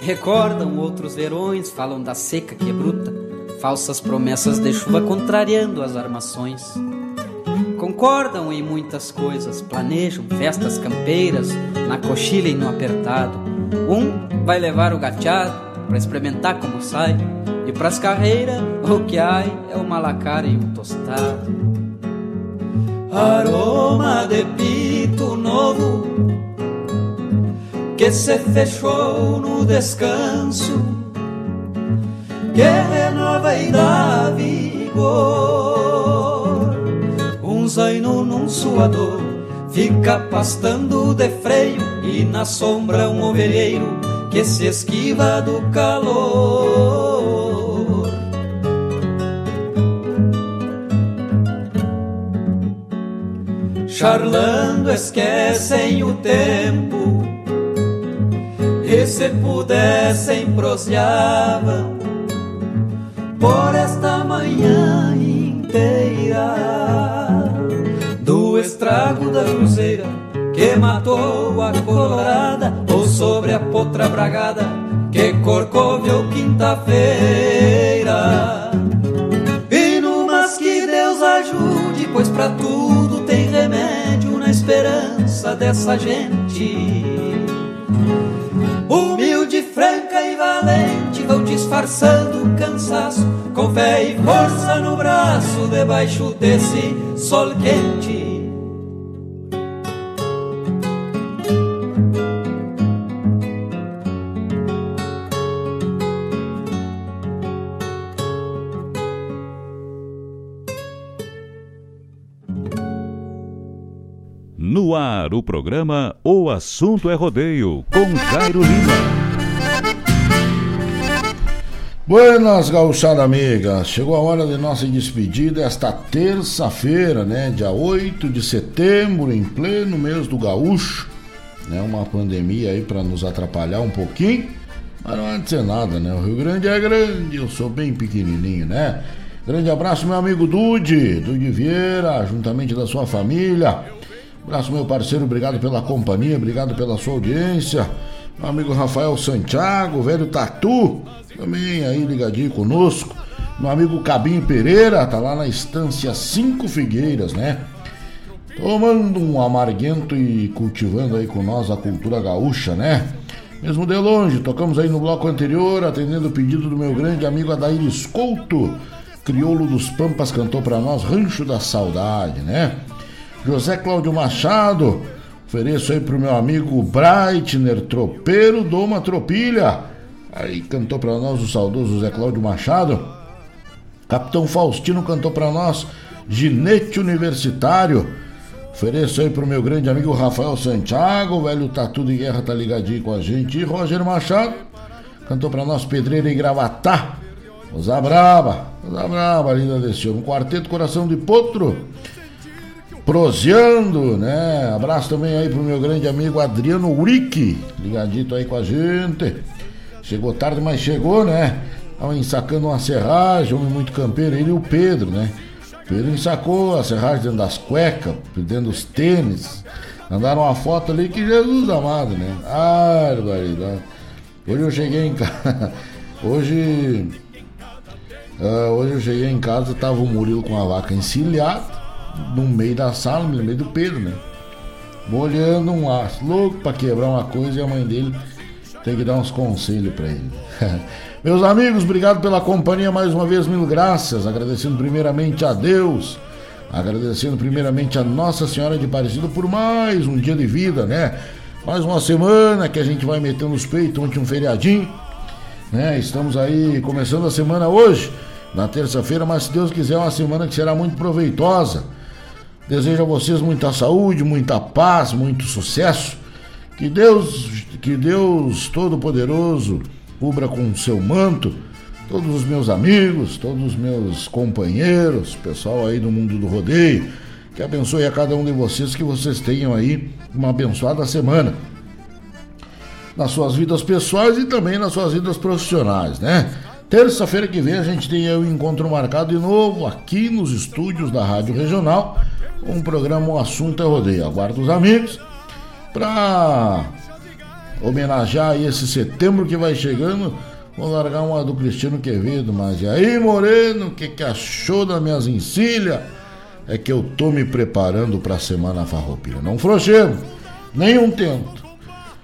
Recordam outros verões, falam da seca que é bruta, falsas promessas de chuva contrariando as armações. Concordam em muitas coisas, planejam festas campeiras, na coxilha e no apertado. Um vai levar o gateado para experimentar como sai, e pras carreiras o que há é uma lacara e um tostado. Aroma de pito novo que se fechou no descanso, que renova e dá vigor zaino num suador Fica pastando de freio E na sombra um ovelheiro Que se esquiva do calor. Charlando esquecem o tempo E se pudessem proseavam Por esta manhã inteira. Estrago da cruzeira que matou a colorada ou sobre a potra bragada que corcoveu quinta-feira. E no mas que Deus ajude, pois para tudo tem remédio na esperança dessa gente. Humilde, franca e valente vão disfarçando o cansaço com fé e força no braço debaixo desse sol quente. O programa O Assunto é Rodeio, com Jairo Lima. Buenas, gauchada amiga. Chegou a hora de nossa despedida esta terça-feira, né? Dia 8 de setembro, em pleno mês do gaúcho. Né? Uma pandemia aí para nos atrapalhar um pouquinho. Mas não há de ser nada, né? O Rio Grande é grande, eu sou bem pequenininho, né? Grande abraço, meu amigo Dude, Dude Vieira, juntamente da sua família. Abraço, meu parceiro, obrigado pela companhia, obrigado pela sua audiência. Meu amigo Rafael Santiago, velho Tatu, também aí ligadinho conosco. Meu amigo Cabinho Pereira, tá lá na estância Cinco Figueiras, né? Tomando um amarguento e cultivando aí com nós a cultura gaúcha, né? Mesmo de longe, tocamos aí no bloco anterior, atendendo o pedido do meu grande amigo Adair Couto, Crioulo dos Pampas cantou para nós Rancho da Saudade, né? José Cláudio Machado, ofereço aí pro meu amigo Breitner, tropeiro Doma Tropilha. Aí cantou para nós o saudoso José Cláudio Machado. Capitão Faustino cantou para nós Ginete Universitário. Ofereço aí pro meu grande amigo Rafael Santiago, velho Tatu de Guerra tá ligadinho com a gente. E Roger Machado cantou para nós Pedreira e Gravatá. Osa Braba, Osa Braba, linda desse homem. Quarteto Coração de Potro, proseando, né? Abraço também aí pro meu grande amigo Adriano Urique, ligadito aí com a gente. Chegou tarde, mas chegou, né? Tava ensacando uma serragem, homem muito campeiro, ele e o Pedro, né? Pedro ensacou a serragem dentro das cuecas, dentro dos tênis. Mandaram uma foto ali que Jesus amado, né? Ah, barbaridade. Hoje eu cheguei em casa. Hoje Uh, hoje eu cheguei em casa, tava o Murilo com a vaca encilhada, no meio da sala, no meio do Pedro, né? Molhando um aço, louco pra quebrar uma coisa e a mãe dele tem que dar uns conselhos para ele. Meus amigos, obrigado pela companhia mais uma vez, mil graças. Agradecendo primeiramente a Deus, agradecendo primeiramente a Nossa Senhora de Aparecida por mais um dia de vida, né? Mais uma semana que a gente vai metendo os peitos, ontem um feriadinho, né? Estamos aí começando a semana hoje na terça-feira, mas se Deus quiser, é uma semana que será muito proveitosa. Desejo a vocês muita saúde, muita paz, muito sucesso. Que Deus, que Deus Todo-Poderoso cubra com o seu manto todos os meus amigos, todos os meus companheiros, pessoal aí do mundo do rodeio. Que abençoe a cada um de vocês, que vocês tenham aí uma abençoada semana. Nas suas vidas pessoais e também nas suas vidas profissionais, né? Terça-feira que vem a gente tem o encontro marcado de novo aqui nos estúdios da Rádio Regional. Um programa O Assunto é Rodeio. Aguardo os amigos para homenagear esse setembro que vai chegando. Vou largar uma do Cristiano Quevedo, mas e aí, Moreno, o que, que achou das minhas encilhas? É que eu tô me preparando para a Semana Farroupilha. Não frouxemos, nenhum tento.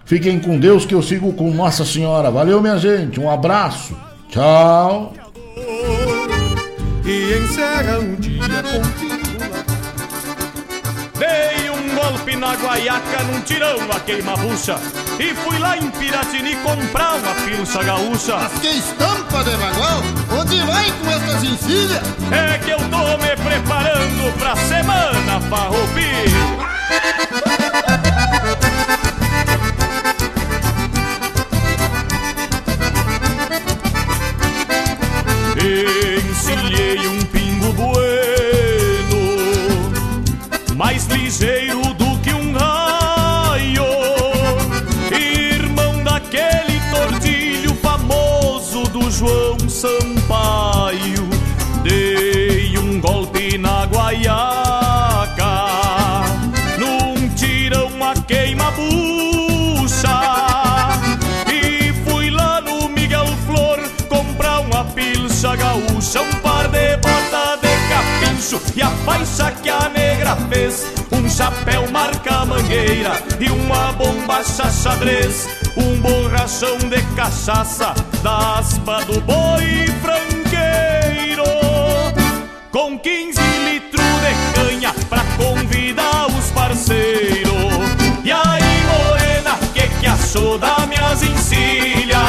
Fiquem com Deus que eu sigo com Nossa Senhora. Valeu, minha gente. Um abraço. Tchau. E encerra um dia Dei um golpe na guaiaca num tirão a queima-bucha E fui lá em Piratini comprar uma pilcha gaúcha Mas que estampa de bagual! Onde vai com essas encilhas? É que eu tô me preparando pra semana farroupilha Encilhei um pingo bueno Mais ligeiro do que um raio. Irmão daquele tortilho famoso do João Sampaio Um chapéu marca mangueira e uma bombacha xadrez Um borrachão de cachaça da aspa do boi franqueiro Com 15 litros de canha pra convidar os parceiros E aí morena, que que achou das minhas encilhas?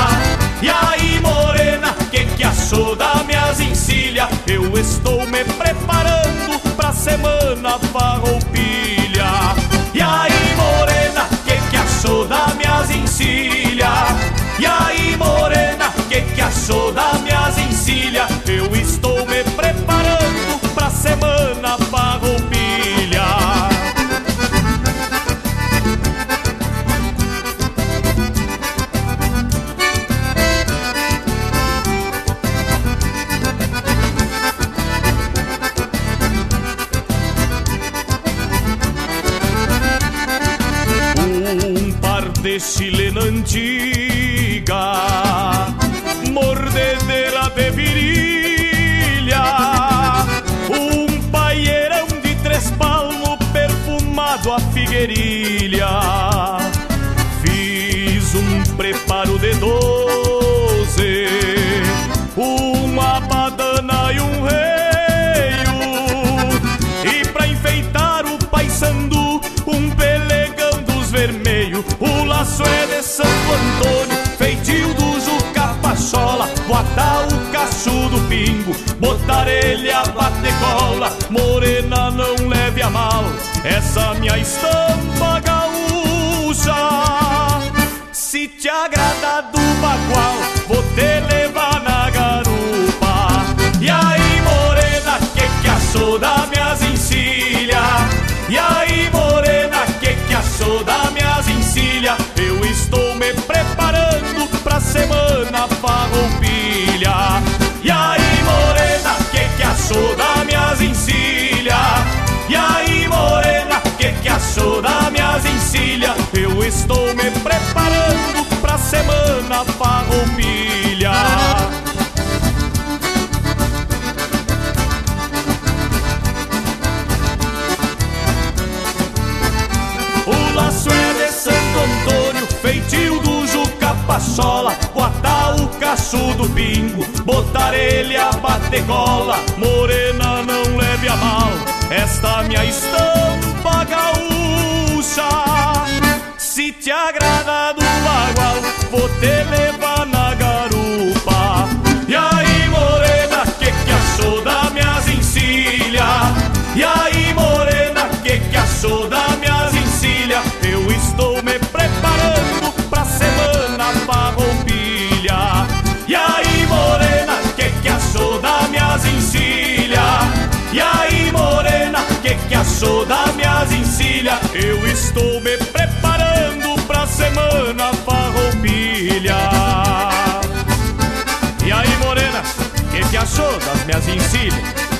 E aí morena, que que achou das minhas encilhas? Eu estou me preparando semana farroupilha E aí morena, que que achou das minhas encilhas? E aí morena, que que achou das minhas guerilha. Fiz um preparo de doze, uma badana e um rei, E pra enfeitar o paisando um pelegão dos vermelhos. O laço é de Santo Antônio, feitio do Juca Pachola. Botar o cacho do pingo, botar ele a bate cola. Morena, não leve a mal essa minha estampa gaúcha. Se te agrada do bagual, vou te levar na garupa. E aí, morena, que que achou da minhas encilha? E aí, achou da minhas encilha? Eu estou me preparando pra semana farroupilha. O laço é de Santo Antônio, feitio do Juca Pachola, botar o cacho do pingo, botar ele a bater cola, morena não leve a mal, esta minha estampa gaúcha. Se te agrada do bagual, vou te levar na garupa. E aí, morena, que que achou da minhas encilha? E aí, morena, que que achou da minhas encilha? Eu estou me preparando pra semana farroupilha. E aí, morena, que que achou da minhas encilha? E aí, morena, que que achou da minhas encilha? Eu estou me preparando pra semana farroupilha. E aí, morena, que que achou das minhas encilhas?